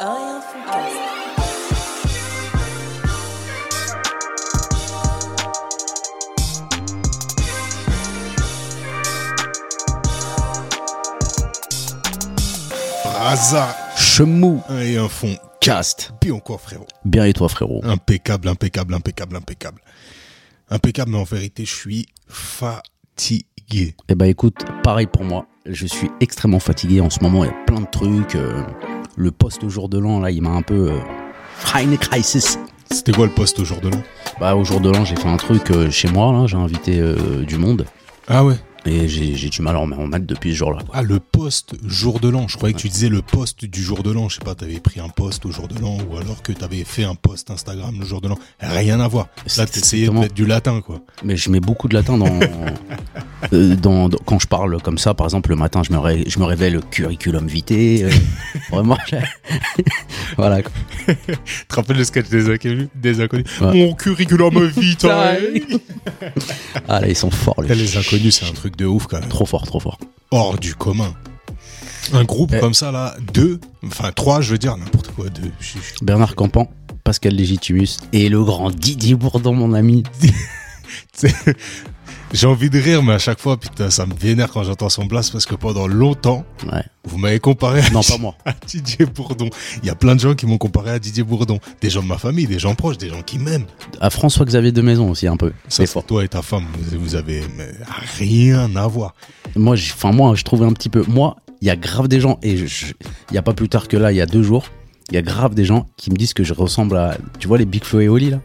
Rien Foodcast. Raza Chemou et un fond. cast. Puis encore, frérot. Bien et toi, frérot Impeccable, impeccable, impeccable, impeccable. Impeccable, mais en vérité, je suis fatigué. Eh ben écoute, pareil pour moi. Je suis extrêmement fatigué en ce moment. Il y a plein de trucs. euh, le poste au jour de l'an, là, il m'a un peu. Euh, crisis. C'était quoi le poste au jour de l'an? Bah, au jour de l'an, j'ai fait un truc euh, chez moi, là. J'ai invité euh, du monde. Ah ouais? Et j'ai du mal en en mettre depuis ce jour-là. Ah, le poste jour de l'an. Je croyais que tu disais le poste du jour de l'an. Je sais pas, t'avais pris un poste au jour de l'an ou alors que t'avais fait un post Instagram le jour de l'an. Rien à voir. Là, t'essayais mettre du latin, quoi. Mais je mets beaucoup de latin dans, euh, dans, dans- quand je parle comme ça. Par exemple, le matin, je me, ré- je me révèle curriculum vitae. euh, vraiment, voilà. quoi. Tu te rappelles le sketch des inconnus, des inconnus? Ouais. Mon curriculum vitae Ah là, ils sont forts, les, Les inconnus, c'est un truc de ouf, quand même. Trop fort, trop fort. hors du commun. Un groupe Eh. comme ça, là, deux, enfin trois, je veux dire, n'importe quoi, deux. Bernard Campan, Pascal Légitimus et le grand Didier Bourdon, mon ami. J'ai envie de rire, mais à chaque fois, putain, ça me vénère quand j'entends son blast parce que pendant longtemps, Ouais. vous m'avez comparé à, Non, pas moi. à Didier Bourdon. Il y a plein de gens qui m'ont comparé à Didier Bourdon. Des gens de ma famille, des gens proches, des gens qui m'aiment. À François-Xavier de Maison aussi, un peu. Ça, fort. toi et ta femme, vous, avez rien à voir. Moi, enfin, moi, je trouvais un petit peu. Moi, il y a grave des gens, et il y a pas plus tard que là, il y a deux jours, il y a grave des gens qui me disent que je ressemble à. Tu vois les Big Flo et Oli, là?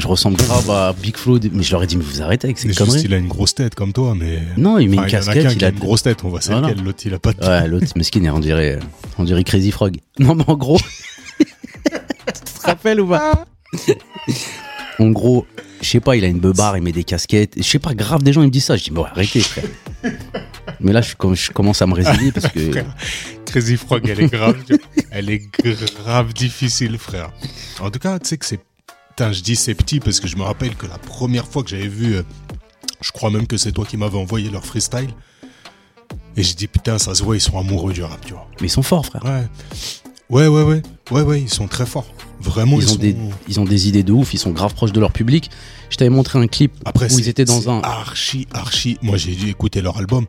Je ressemble grave à Big Flo, mais je leur ai dit, mais vous arrêtez avec ces C'est juste, conneries. il a une grosse tête comme toi, mais. Non, il met Enfin, une il y en a qu'un casquette, il a une grosse tête, on voit c'est Voilà. lequel, l'autre il a pas de Ouais, l'autre, mesquine, on dirait, on dirait Crazy Frog. Non, mais en gros. tu te rappelles ou pas En gros, je sais pas, il a une beubarde, il met des casquettes. Je sais pas, grave, des gens, ils me disent ça. Je dis, bon, arrêtez, frère. Mais là, je, com- je commence à me résigner parce que. Frère, Crazy Frog, elle est grave, elle est grave difficile, frère. En tout cas, tu sais que c'est, putain, je dis c'est petit parce que je me rappelle que la première fois que j'avais vu, euh, je crois même que c'est toi qui m'avais envoyé leur freestyle. Et je dis putain, ça se voit, ils sont amoureux du rap, tu vois. Mais ils sont forts, frère. Ouais, ouais, ouais, ouais, ouais, ouais, ils sont très forts. Vraiment, ils, Ils ont, sont. des, ils ont des idées de ouf, ils sont grave proches de leur public. Je t'avais montré un clip Après, où ils étaient dans un. archi, archi. Moi, j'ai dû écouter leur album.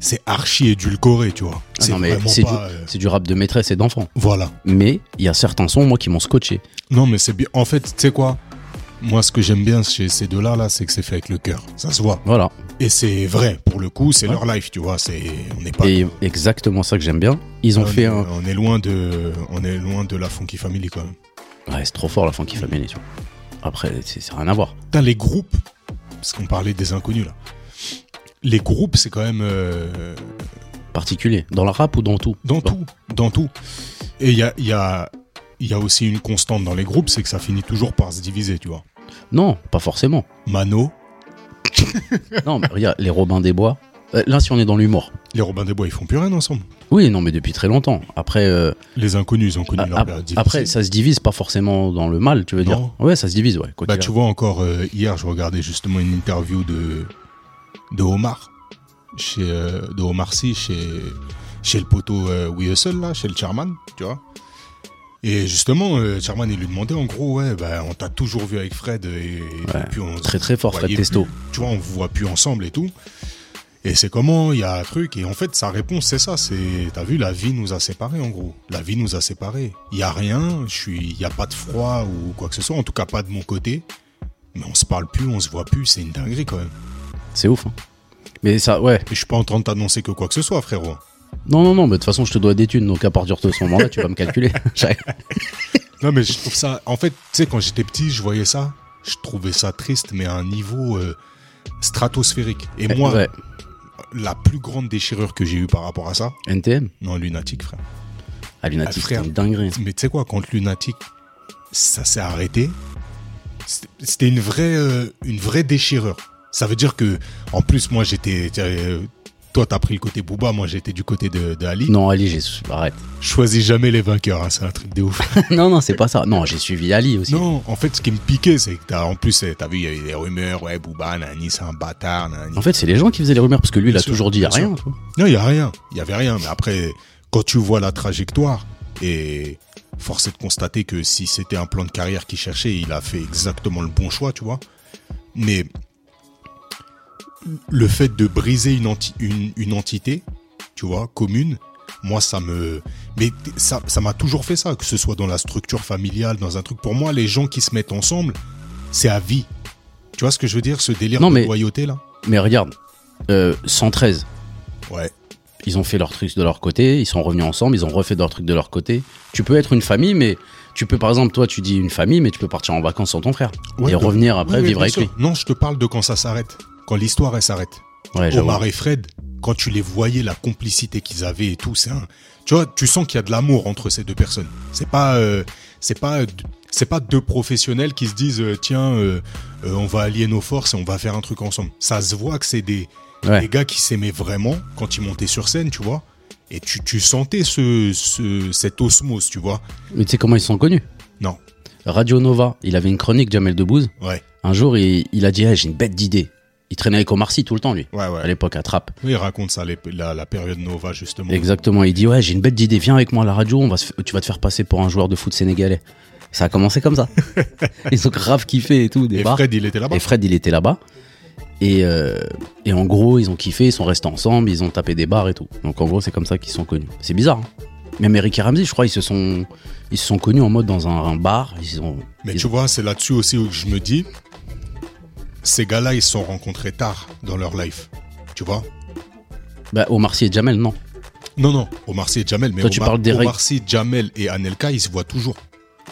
C'est archi édulcoré, tu vois. Ah c'est du, euh, du rap de maîtresse et d'enfant. Voilà. Mais il y a certains sons, moi, qui m'ont scotché. Non, mais c'est bien. En fait, tu sais quoi? Moi, ce que j'aime bien chez ces deux-là, là, c'est que c'est fait avec le cœur. Ça se voit. Voilà. Et c'est vrai. Pour le coup, c'est Ouais. leur life, tu vois. C'est, on n'est pas. Et exactement ça que j'aime bien. Ils ont on, fait est, un. on est loin de, on est loin de la Funky Family quand même. Ouais, c'est trop fort la Funky Family, tu vois. Après, c'est c'est rien à voir. Putain, les groupes, parce qu'on parlait des inconnus là. Les groupes, c'est quand même euh, Particulier. Dans la rap ou dans tout? Dans tout, dans tout. Et il y a, y a, y a aussi une constante dans les groupes, c'est que ça finit toujours par se diviser, tu vois. Non, pas forcément. Mano, Non, mais regarde, les Robins des Bois. Euh, Là, si on est dans l'humour. les Robins des Bois, ils font plus rien ensemble. Oui, non, mais depuis très longtemps. Après, euh, Les inconnus, ils ont connu leur période après, ça se divise pas forcément dans le mal, tu veux dire Non. Ouais, ça se divise, ouais. Bah, tu vois, encore euh, hier, je regardais justement une interview de, de Omar, chez, euh, de Omar Sy, chez, chez le poteau euh, We Hustle, là, chez le chairman, tu vois. Et justement, euh, chairman, il lui demandait en gros, ouais, bah, on t'a toujours vu avec Fred, et, et Ouais, puis on se Très très fort, Fred Testo. tu vois, on vous voit plus ensemble et tout. Et c'est comment, il y a un truc, et en fait, sa réponse, c'est ça, c'est, t'as vu, la vie nous a séparés, en gros. La vie nous a séparés. Il y a rien, je suis, il y a pas de froid ou quoi que ce soit, en tout cas pas de mon côté. Mais on se parle plus, on se voit plus, c'est une dinguerie quand même. C'est ouf. hein. Mais ça, ouais. Je suis pas en train de t'annoncer que quoi que ce soit, frérot. Non, non, non, mais de toute façon, je te dois des thunes, donc à partir de ce moment-là, tu vas me calculer. Non, mais je trouve ça, en fait, tu sais, quand j'étais petit, je voyais ça, je trouvais ça triste, mais à un niveau euh, stratosphérique. Et moi, Ouais. la plus grande déchirure que j'ai eue par rapport à ça, NTM non, lunatique, frère. Ah, Lunatic, Ah, frère. une dinguerie. Mais tu sais quoi, quand Lunatic, ça s'est arrêté, c'était- c'était une vraie, euh, une vraie déchirure. Ça veut dire que, en plus, moi, j'étais, euh, toi, t'as pris le côté Booba, moi, j'étais du côté de, de Ali. Non, Ali, j'ai. Arrête. Choisis jamais les vainqueurs, hein, c'est un truc de ouf. non, non, c'est pas ça. Non, j'ai suivi Ali aussi. non, en fait, ce qui me piquait, c'est que t'as, en plus, eh, t'as vu, il y avait des rumeurs, ouais, Booba, nani, c'est un bâtard, nani. En fait, c'est les gens qui faisaient les rumeurs parce que lui, il a sûr, toujours dit y a rien. Non, il y a rien, il y avait rien. Mais après, quand tu vois la trajectoire et force est de constater que si c'était un plan de carrière qu'il cherchait, il a fait exactement le bon choix, tu vois. Mais le fait de briser une, enti- une, une entité, tu vois, commune, moi, ça me. Mais ça ça m'a toujours fait ça, que ce soit dans la structure familiale, dans un truc. Pour moi, les gens qui se mettent ensemble, c'est à vie. Tu vois ce que je veux dire, ce délire Non, de mais- loyauté, là? Mais regarde, euh, 113, Ouais. ils ont fait leur truc de leur côté, ils sont revenus ensemble, ils ont refait leur truc de leur côté. Tu peux être une famille, mais tu peux, par exemple, toi, tu dis une famille, mais tu peux partir en vacances sans ton frère. Ouais, et revenir après oui, vivre avec sûr. lui. Non, je te parle de quand ça s'arrête. Quand l'histoire, elle s'arrête. Ouais. Omar et Fred, quand tu les voyais, la complicité qu'ils avaient et tout, c'est un. Tu vois, tu sens qu'il y a de l'amour entre ces deux personnes. C'est pas, euh, c'est pas, c'est pas deux professionnels qui se disent euh, tiens, euh, euh, on va allier nos forces et on va faire un truc ensemble. Ça se voit que c'est des, Ouais. des gars qui s'aimaient vraiment quand ils montaient sur scène, tu vois. Et tu, tu sentais ce, ce, cette osmose, tu vois. Mais tu sais comment ils sont connus? Non. Radio Nova, il avait une chronique, Jamel Debbouze. Ouais. Un jour, il, il a dit J'ai une bête d'idée. Il traînait avec Omar Sy tout le temps, lui, Ouais, ouais. à l'époque, à Trappes. Oui, il raconte ça, les- la, la période Nova, justement. Exactement. Il dit Ouais, j'ai une bête d'idée. Viens avec moi à la radio, on va se tu vas te faire passer pour un joueur de foot sénégalais. Ça a commencé comme ça. ils ont grave kiffé et tout, des Et bars. Fred, il était là-bas. Et Fred, il était là-bas. Et, euh, et en gros, ils ont kiffé, ils sont restés ensemble, ils ont tapé des bars et tout. Donc en gros, c'est comme ça qu'ils sont connus. C'est bizarre. hein. Même Eric et Ramsey, je crois, ils se sont, ils se sont connus en mode dans un, un bar. Ils ont, Mais ils tu vois, c'est là-dessus aussi où je me dis, ces gars-là, ils se sont rencontrés tard dans leur life. Tu vois? Bah, Omar Sy et Jamel, non. Non, non, Omar Sy et Jamel. Mais Toi, tu Omar, parles des. Omar Sy, Jamel et Anelka, ils se voient toujours.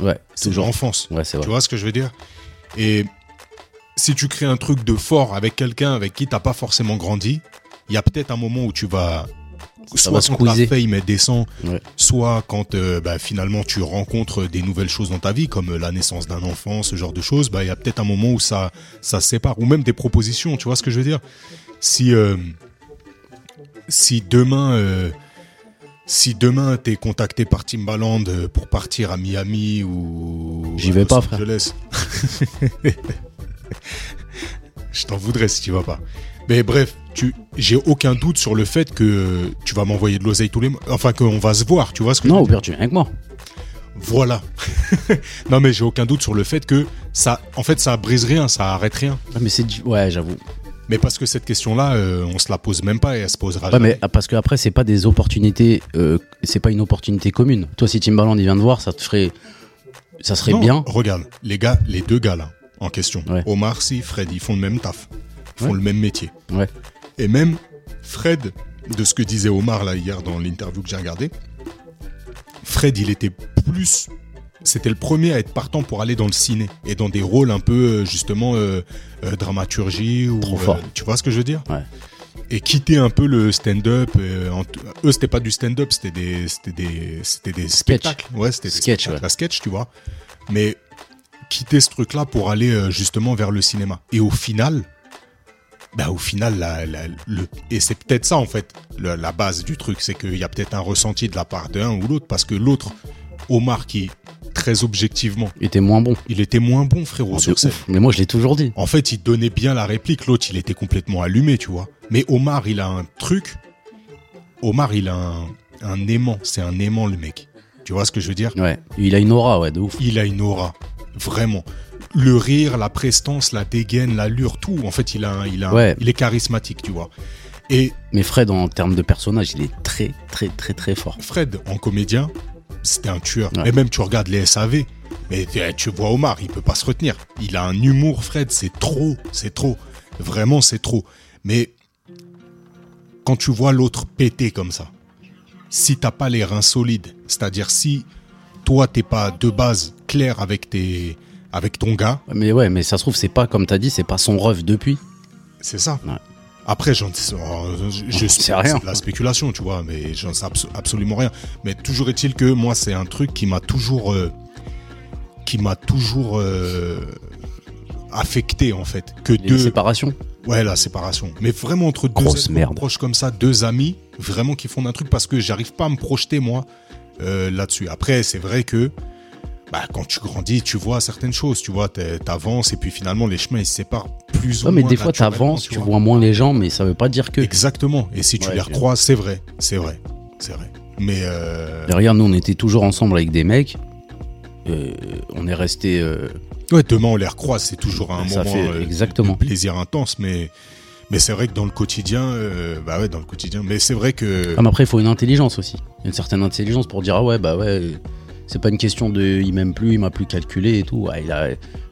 Ouais, C'est toujours. l'enfance. Ouais, c'est Tu vrai. vois ce que je veux dire? Et si tu crées un truc de fort avec quelqu'un avec qui t'as pas forcément grandi, il y a peut-être un moment où tu vas... Soit quand la fame elle descend, Ouais. soit quand euh, bah, finalement tu rencontres des nouvelles choses dans ta vie, comme euh, la naissance d'un enfant, ce genre de choses, bah il y a peut-être un moment où ça ça se sépare, ou même des propositions, tu vois ce que je veux dire? Si euh, si demain euh, si demain t'es contacté par Timbaland pour partir à Miami ou J'y vais Los pas, frère. Angeles, je t'en voudrais si tu vas pas. Mais bref, tu, j'ai aucun doute sur le fait que tu vas m'envoyer de l'oseille tous les mois. Enfin, qu'on va se voir, tu vois ce que je Non, au pire, tu viens avec moi. Voilà. non, mais j'ai aucun doute sur le fait que ça, en fait, ça brise rien, ça arrête rien. Ah, mais c'est du- ouais, j'avoue. Mais parce que cette question-là, euh, on se la pose même pas et elle se posera Ouais, jamais. mais ah, parce que après, c'est pas des opportunités, euh, c'est pas une opportunité commune. Toi, si Timbaland il vient de voir, ça te ferait, ça serait Non, bien. Regarde, les gars, les deux gars là, en question, Ouais. Omar Sy, Fred, ils font le même taf. Font Ouais. le même métier. Ouais. Et même Fred, de ce que disait Omar là hier dans l'interview que j'ai regardé, Fred, il était plus. C'était le premier à être partant pour aller dans le ciné et dans des rôles un peu euh, justement euh, euh, dramaturgie ou Trop fort. euh, tu vois ce que je veux dire Ouais. et quitter un peu le stand-up. eux, c'était pas du stand-up, c'était des, c'était des, c'était des spectacles. Ouais, c'était des Sketch, ouais. à sketch, tu vois. Mais quitter ce truc-là pour aller justement vers le cinéma. Et au final, bah au final, la, la- le, et c'est peut-être ça en fait, la base du truc, c'est qu'il y a peut-être un ressenti de la part d'un ou l'autre, parce que l'autre, Omar, qui très objectivement, Il était moins bon. il était moins bon frérot De sur scène. ouf. Mais moi, je l'ai toujours dit. En fait, il donnait bien la réplique, l'autre, il était complètement allumé, tu vois. Mais Omar, il a un truc. Omar, il a un, un aimant. C'est un aimant, le mec. Tu vois ce que je veux dire? Ouais. Il a une aura, ouais, de ouf. Il a une aura. Vraiment. Le rire, la prestance, la dégaine, l'allure, tout. En fait, il, a il, a Ouais. il est charismatique, tu vois. Et Mais Fred, en termes de personnage, il est très, très, très, très fort. Fred, en comédien, c'était un tueur. Ouais. Mais même, tu regardes les SAV. Mais tu- tu vois Omar, il peut pas se retenir. Il a un humour, Fred, c'est trop, c'est trop. Vraiment, c'est trop. Mais quand tu vois l'autre péter comme ça, si t'as pas les reins solides, c'est-à-dire si toi t'es pas de base clair avec tes, avec ton gars, Mais ouais, mais ça se trouve, c'est pas, comme t'as dit, c'est pas son ref depuis. c'est ça. Ouais. Après, j'en je, je, On sait rien. la spéculation, tu vois, mais j'en sais abso- absolument rien. Mais toujours est-il que moi, c'est un truc qui m'a toujours, euh, qui m'a toujours euh, affecté en fait. Que deux, séparation. ouais, la séparation. Mais vraiment entre deux Grosse merde. proches comme ça, deux amis, vraiment qui font un truc parce que j'arrive pas à me projeter moi euh, là-dessus. Après, c'est vrai que bah, quand tu grandis, tu vois certaines choses, tu vois, t'avances et puis finalement les chemins ils se séparent plus ou mais moins des fois, t'avances, tu vois moins les gens, mais ça veut pas dire que. Exactement. Et si tu Ouais, les recroises, c'est vrai, c'est vrai, c'est vrai. Mais euh, regarde, nous, on était toujours ensemble avec des mecs. euh, on est resté. euh, Ouais, demain on les recroise, c'est toujours un Ça moment fait exactement. de plaisir intense, mais mais c'est vrai que dans le quotidien, euh, bah ouais, dans le quotidien, mais c'est vrai que Ah, mais après, il faut une intelligence aussi. Une certaine intelligence pour dire ah ouais bah ouais, c'est pas une question de il m'aime plus, il m'a plus calculé et tout. Ouais, il a,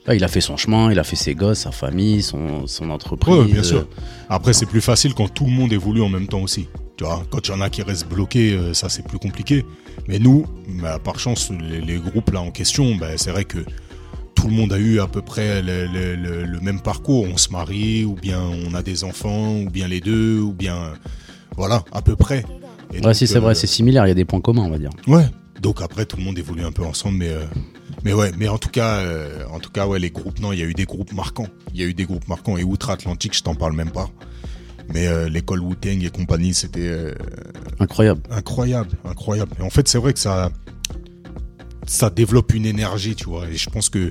ouais, il a fait son chemin, il a fait ses gosses, sa famille, son, son entreprise. Ouais, bien sûr. euh, Après, c'est plus facile quand tout le monde évolue en même temps aussi. Tu vois, quand il y en a qui restent bloqués, euh, ça c'est plus compliqué. Mais nous, bah, par chance, les, les groupes là en question, bah, c'est vrai que tout le monde a eu à peu près le, le- le- le même parcours. On se marie, ou bien on a des enfants, ou bien les deux, ou bien euh, voilà, à peu près. Et Ouais, donc, si c'est euh, vrai, c'est similaire. Il y a des points communs, on va dire. Ouais. Donc après, tout le monde évolue un peu ensemble, mais euh, mais ouais, mais en tout cas, euh, en tout cas, ouais, les groupes, non, il y a eu des groupes marquants. Il y a eu des groupes marquants et outre-Atlantique, je t'en parle même pas. Mais euh, l'école Wu-Tang et compagnie, c'était Incroyable. incroyable, incroyable. Et en fait, c'est vrai que ça ça développe une énergie, tu vois. Et je pense que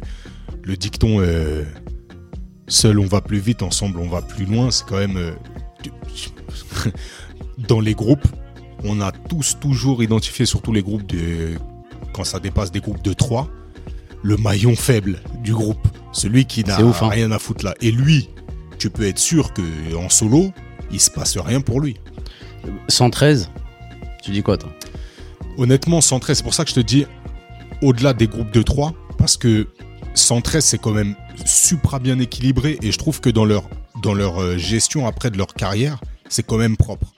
le dicton seul on va plus vite, ensemble on va plus loin, c'est quand même dans les groupes, on a tous toujours identifié, surtout les groupes de quand ça dépasse des groupes de 3, le maillon faible du groupe, celui qui n'a hein. rien à foutre là. Et lui, tu peux être sûr que en solo, il se passe rien pour lui. 113. Tu dis quoi toi? Honnêtement, 113, c'est pour ça que je te dis au-delà des groupes de 3, parce que 113, c'est quand même supra bien équilibré et je trouve que dans leur, dans leur euh, gestion après de leur carrière, c'est quand même propre.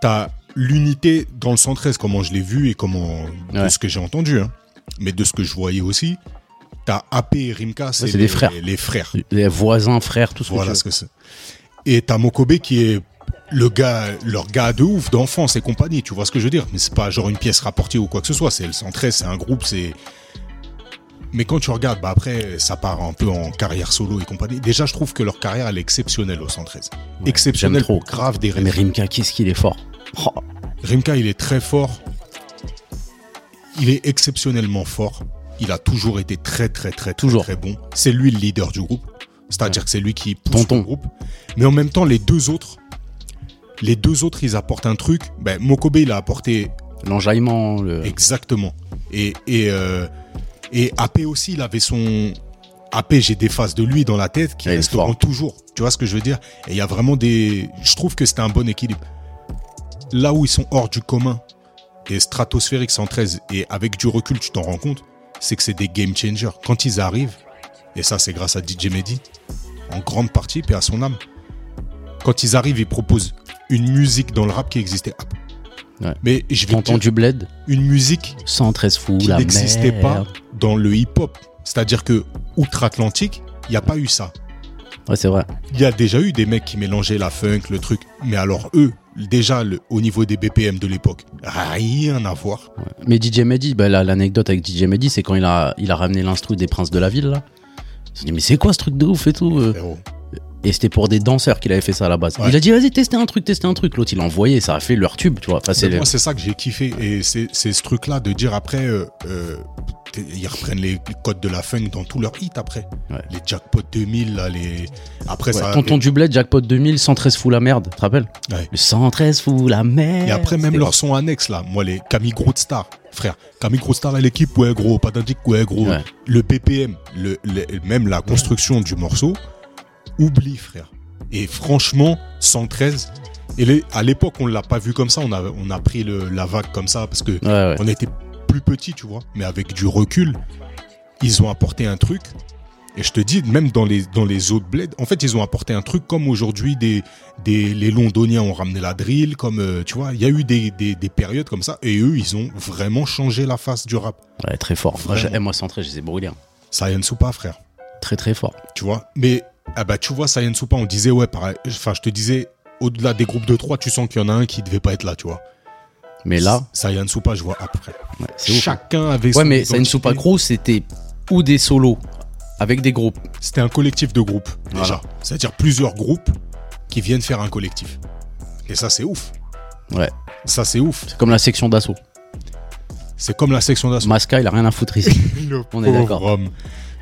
T'as l'unité dans le 113, comment je l'ai vu et comment, de Ouais. ce que j'ai entendu, hein, mais de ce que je voyais aussi. T'as AP et Rimka, c'est les, des frères. Les frères. Les voisins, frères, tout ce Voilà que ce que c'est. Et t'as Mokobe qui est le gars, leur gars de ouf, d'enfance et compagnie, tu vois ce que je veux dire. Mais c'est pas genre une pièce rapportée ou quoi que ce soit, c'est le 113, c'est un groupe, c'est... Mais quand tu regardes, bah après, ça part un peu en carrière solo et compagnie. Déjà, je trouve que leur carrière, elle est exceptionnelle au 113. Ouais, exceptionnelle trop. grave des veux. Mais raisons. Rimka, qu'est-ce qu'il est fort. Oh, Rimka, il est très fort. Il est exceptionnellement fort. Il a toujours été très, très, très, très, Toujours. très bon. C'est lui le leader du groupe. C'est-à-dire que c'est lui qui pousse Tonton. le groupe. Mais en même temps, les deux autres, les deux autres, ils apportent un truc. Ben, Mokobe, il a apporté L'enjaillement, le... exactement. Et, et, euh, et AP aussi, il avait son. AP, j'ai des phases de lui dans la tête qui resteront fort. toujours. Tu vois ce que je veux dire? Et il y a vraiment des. Je trouve que c'était un bon équilibre. Là où ils sont hors du commun, et stratosphérique 113, et avec du recul, tu t'en rends compte, c'est que c'est des game changers. Quand ils arrivent, et ça, c'est grâce à DJ Mehdi, en grande partie, puis à son âme. Quand ils arrivent, ils proposent une musique dans le rap qui existait. Ouais. Mais je vais Tonton dire, du bled, une musique 113 fou, qui n'existait pas dans le hip-hop. C'est-à-dire que outre-Atlantique, il n'y a pas eu ça. Ouais, c'est vrai. Il y a déjà eu des mecs qui mélangeaient la funk, le truc. Mais alors eux, déjà le- au niveau des BPM de l'époque, rien à voir. Mais DJ Mehdi, bah, l'anecdote avec DJ Mehdi, c'est quand il a, il a ramené l'instru des Princes de la Ville, là. Il s'est dit, mais c'est quoi ce truc de ouf et tout euh? Et c'était pour des danseurs qu'il avait fait ça à la base. Ouais. Il a dit, vas-y, testez un truc, testez un truc. L'autre, il a envoyé, ça a fait leur tube, tu vois. Enfin, Moi, c'est ça que j'ai kiffé. Et c'est ce truc-là de dire après, euh, euh, ils reprennent les codes de la funk dans tous leurs hits après. Ouais. Les Jackpot 2000, là, les... Après, Ouais, ça... Tonton du bled, Jackpot 2000, 113 fou la merde, tu te rappelles. Le 113 fou la merde. Et après, même leur son annexe, là. Moi, les Camille Groot Star, frère. Camille Star et l'équipe, ouais, gros. Pas d'indique, ouais, gros. Ouais. Le BPM, le, le- même la construction du morceau, oublie, frère. Et franchement, 113. Et les- à l'époque, on l'a pas vu comme ça. On a, on a pris le- la vague comme ça parce que Ouais, ouais. on était plus petits, tu vois. Mais avec du recul, ils ont apporté un truc. Et je te dis, même dans les, dans les autres bleds, en fait, ils ont apporté un truc comme aujourd'hui, des, des, les Londoniens ont ramené la drill, comme, euh, tu vois, il y a eu des, des, des périodes comme ça. Et eux, ils ont vraiment changé la face du rap. Ouais, très fort. Moi, Vraiment. eh, moi 113, je les ai brûlés. hein. Saiyan Soupa, frère. Très, très fort. Tu vois. Mais, ah bah, tu vois, Saiyan Soupa, on disait, ouais, pareil. Enfin, je te disais, au-delà des groupes de trois, tu sens qu'il y en a un qui devait pas être là, tu vois. Mais là, Saiyan Soupa, je vois après. ouais, ouf. hein. Chacun avait Ouais, son mais identité. soupe Crew, c'était ou des solos avec des groupes. C'était un collectif de groupes, déjà. Voilà. C'est-à-dire plusieurs groupes qui viennent faire un collectif. Et ça, c'est ouf. Ouais. Ça, c'est ouf. C'est comme la section d'assaut. C'est comme la section d'assaut. Masca, il a rien à foutre ici. On est d'accord.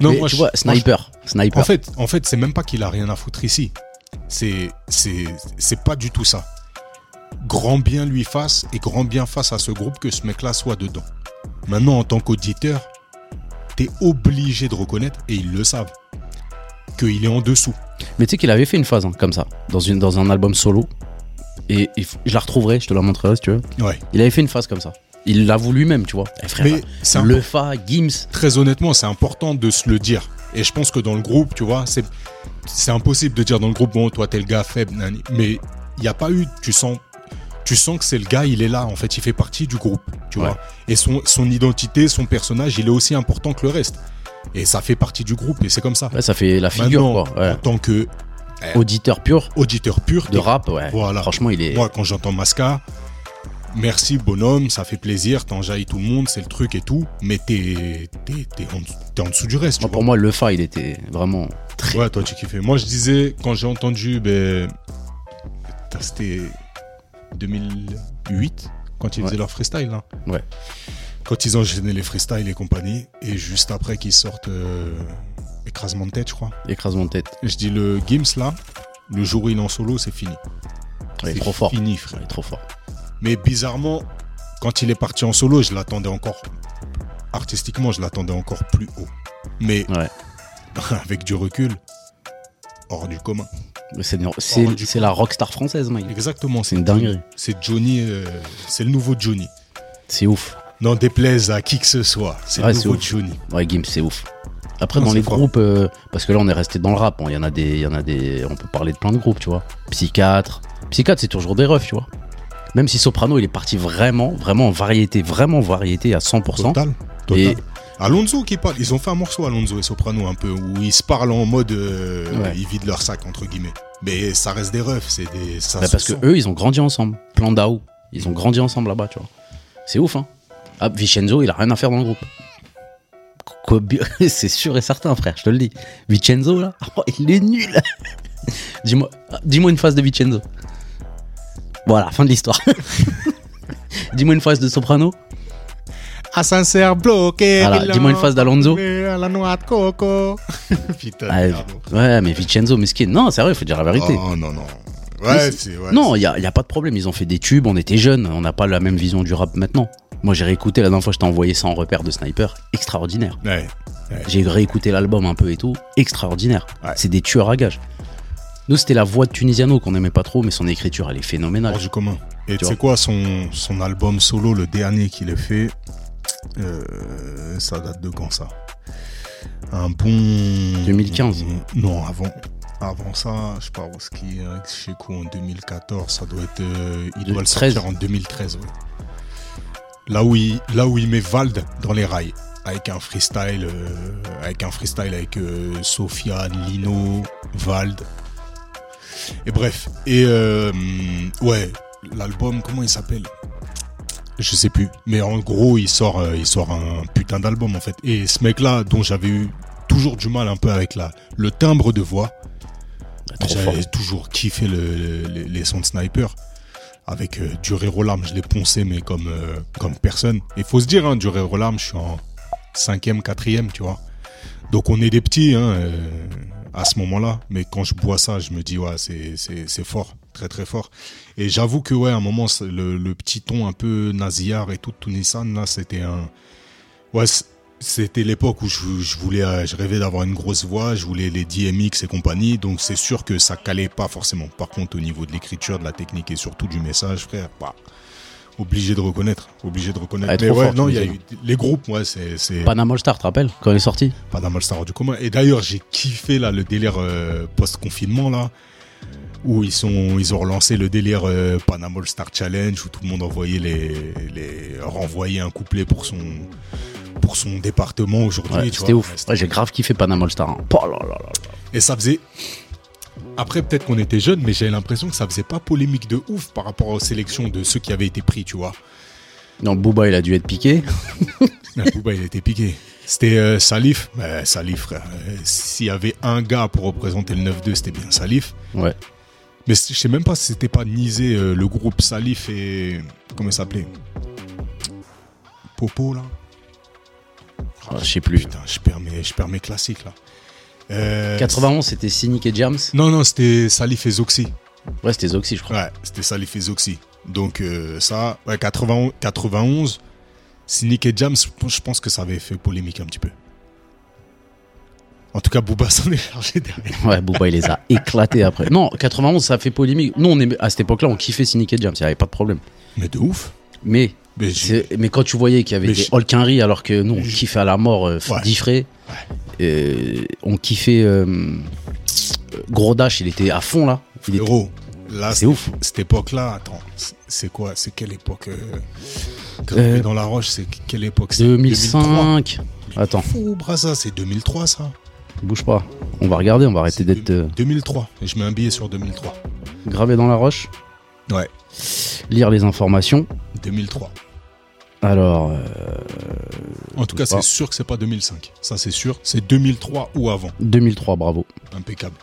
Non, Mais moi, tu je- vois, moi, sniper. En fait, en fait c'est même pas qu'il a rien à foutre ici. C'est, c'est, c'est pas du tout ça. Grand bien lui fasse et grand bien face à ce groupe que ce mec-là soit dedans. Maintenant, en tant qu'auditeur, t'es obligé de reconnaître, et ils le savent, qu'il est en dessous. Mais tu sais qu'il avait fait une phase hein, comme ça, dans, une, dans un album solo. Et, je la retrouverai, je te la montrerai si tu veux. Ouais. Il avait fait une phase comme ça. Il l'avoue lui-même, tu vois. Eh, frère, Mais c'est le Fa, Gims. très honnêtement, c'est important de se le dire. Et je pense que dans le groupe, tu vois, c'est c'est impossible de dire dans le groupe, bon, toi, t'es le gars faible, nani. mais il n'y a pas eu, tu sens, tu sens que c'est le gars, il est là, en fait, il fait partie du groupe, tu Ouais. vois. Et son, son identité, son personnage, il est aussi important que le reste. Et ça fait partie du groupe, et c'est comme ça. Ouais, ça fait la figure, Maintenant, quoi. Ouais. en tant que Auditeur pur auditeur pur de rap, ouais. Voilà. Franchement, il est. Moi, quand j'entends Masca, merci bonhomme, ça fait plaisir, t'enjailles tout le monde, c'est le truc et tout, mais t'es t'es- t'es en, en dessous du reste. tu Moi, vois. pour moi, le Fa, il était vraiment très. Ouais, toi tu kiffais. Moi je disais, quand j'ai entendu, ben, c'était 2008, quand ils Ouais. faisaient leur freestyle. Là. Ouais. Quand ils enchaînaient les freestyles et compagnie, et juste après qu'ils sortent euh, écrasement de tête, je crois. Écrasement de tête. Je dis le Gims là, le jour où il est en solo, c'est fini. Ouais, il est C'est trop fort. Fini, Ouais, frère. il est trop fort. Mais bizarrement, quand il est parti en solo, je l'attendais encore. Artistiquement, je l'attendais encore plus haut. Mais Ouais. avec du recul, hors du commun. C'est la rockstar française, mec. Exactement, C'est une dinguerie. C'est Johnny, euh, c'est le nouveau Johnny. C'est ouf. N'en déplaise à qui que ce soit, c'est Ouais, le nouveau. Johnny. Ouais, Gims, c'est ouf. Après, Non, dans les fort. groupes, euh, parce que là, on est resté dans le rap. bon, Il y en a des, il y en a des, on peut parler de plein de groupes, tu vois. Psychiatre, Psychiatre, c'est toujours des refs, tu vois. Même si Soprano, il est parti vraiment, vraiment en variété, vraiment variété à 100%. Total. total. Et- Alonso qui parle, ils ont fait un morceau Alonso et Soprano un peu où ils se parlent en mode euh, Ouais. ils vident leur sac entre guillemets. Mais ça reste des refs, c'est des ça Bah, parce que eux, ils ont grandi ensemble. Plan Dao, ils ont grandi ensemble là-bas, tu vois. C'est ouf, hein. Ah, Vincenzo, il a rien à faire dans le groupe. C'est sûr et certain, frère, je te le dis. Vincenzo, là, oh, il est nul. dis-moi, dis-moi une phase de Vincenzo. Voilà, fin de l'histoire. dis-moi une phase de Soprano. À sincère bloqué. Voilà, il dis-moi une a phrase d'Alonso. la noix de coco. Putain. Ah, merde. ouais, mais Vincenzo, mesquin. Non, c'est vrai, il faut dire la vérité. Oh non non. Ouais, c'est- c'est ouais, non, il n'y a, y a pas de problème. Ils ont fait des tubes, on était jeunes, on n'a pas la même vision du rap maintenant. Moi, j'ai réécouté la dernière fois, je t'ai envoyé ça en repère de Sniper. Extraordinaire. Ouais. J'ai réécouté l'album un peu et tout. Extraordinaire. Ouais. C'est des tueurs à gages. Nous, c'était la voix de Tunisiano qu'on aimait pas trop, mais son écriture, elle est phénoménale. Hors du commun. Et tu sais quoi, son, son album solo, le dernier qu'il a fait, euh, ça date de quand ça? Un bon. 2015. Non, avant. Avant ça, je ce qui est chez quoi en 2014, ça doit être. euh, il doit le 13. sortir en 2013, ouais. Là où il, là où il met Vald dans les rails. Avec un freestyle, euh, avec un freestyle avec Sofiane, Lino, Vald. Et bref. Et euh, ouais, l'album, comment il s'appelle? Je sais plus. Mais en gros, il sort, euh, il sort un putain d'album en fait. Et ce mec-là, dont j'avais eu toujours du mal un peu avec la, le timbre de voix, fort. j'avais toujours kiffé le- le- les sons de sniper. Avec euh, du rire aux larmes, je l'ai poncé, mais comme, euh, comme personne. Il faut se dire, hein, du rire aux larmes, je suis en cinquième, quatrième, tu vois. Donc on est des petits hein, euh, à ce moment-là. Mais quand je bois ça, je me dis, ouais, c'est, fort, très très fort. Et j'avoue que, ouais, à un moment, le, le petit ton un peu nasillard et tout, Tunissan, là, c'était un... Ouais, c'était l'époque où je, je voulais, euh, je rêvais d'avoir une grosse voix, je voulais les DMX et compagnie, donc c'est sûr que ça calait pas forcément. Par contre, au niveau de l'écriture, de la technique et surtout du message, frère, bah, obligé de reconnaître, obligé de reconnaître. Mais ouais, fort, non, il y a eu les groupes, ouais, c'est, c'est Panama All Star, tu te rappelles, quand il est sorti d'un Star du commun. Et d'ailleurs, j'ai kiffé là le délire euh, post-confinement là, où ils sont, ils ont relancé le délire euh, Panama All Star Challenge où tout le monde envoyait les, les renvoyait un couplet pour son, pour son département aujourd'hui. Ouais, C'était ouf. Ouais, J'ai grave kiffé Panama All Star. hein. Oh là là là là. Et ça faisait. Après, peut-être qu'on était jeunes, mais j'avais l'impression que ça faisait pas polémique de ouf par rapport aux sélections de ceux qui avaient été pris, tu vois. Non, Booba, il a dû être piqué. Mais Booba, il était piqué. C'était euh, Salif. Mais Salif, frère. euh, S'il y avait un gars pour représenter le 9-2, c'était bien Salif. Ouais. Mais je sais même pas si c'était pas Nisé, euh, le groupe Salif et. Comment il s'appelait? Popo, là? Ah, je sais plus. Putain, je perds mes, je perds mes classiques, là. Euh, 91, c'était Cynic et Jams. Non, non, c'était Salif et Zoxy. Ouais, c'était Zoxy, je crois. Ouais, c'était Salif et Zoxy. Donc, euh, ça, ouais, 91, 91 Cynic et Jams, je pense que ça avait fait polémique un petit peu. En tout cas, Booba s'en est chargé derrière. Ouais, Booba, il les a éclatés après. Non, 91, ça a fait polémique. Nous, on aimait- à cette époque-là, on kiffait Cynic et James, il n'y avait pas de problème. Mais de ouf. Mais, Mais quand tu voyais qu'il y avait des Hulk Henry, alors que nous, on kiffait à la mort euh, Ouais. Diffray, euh, on kiffait euh, Gros Dash, il était à fond là. Il était- Frérot, là, C'est ouf. cette époque-là, attends, c'est- quoi C'est quelle époque euh, gravé Euh, dans la roche, c'est quelle époque c'est 2005. Attends, Fou, brasa, c'est 2003 ça. bouge pas. On va regarder, on va arrêter d'être euh, 2003. Et je mets un billet sur 2003. gravé dans la roche. Ouais, Lire les informations. 2003. Alors, euh, En tout cas, c'est sûr que c'est pas 2005. Ça, c'est sûr. C'est 2003 ou avant. 2003, bravo. Impeccable.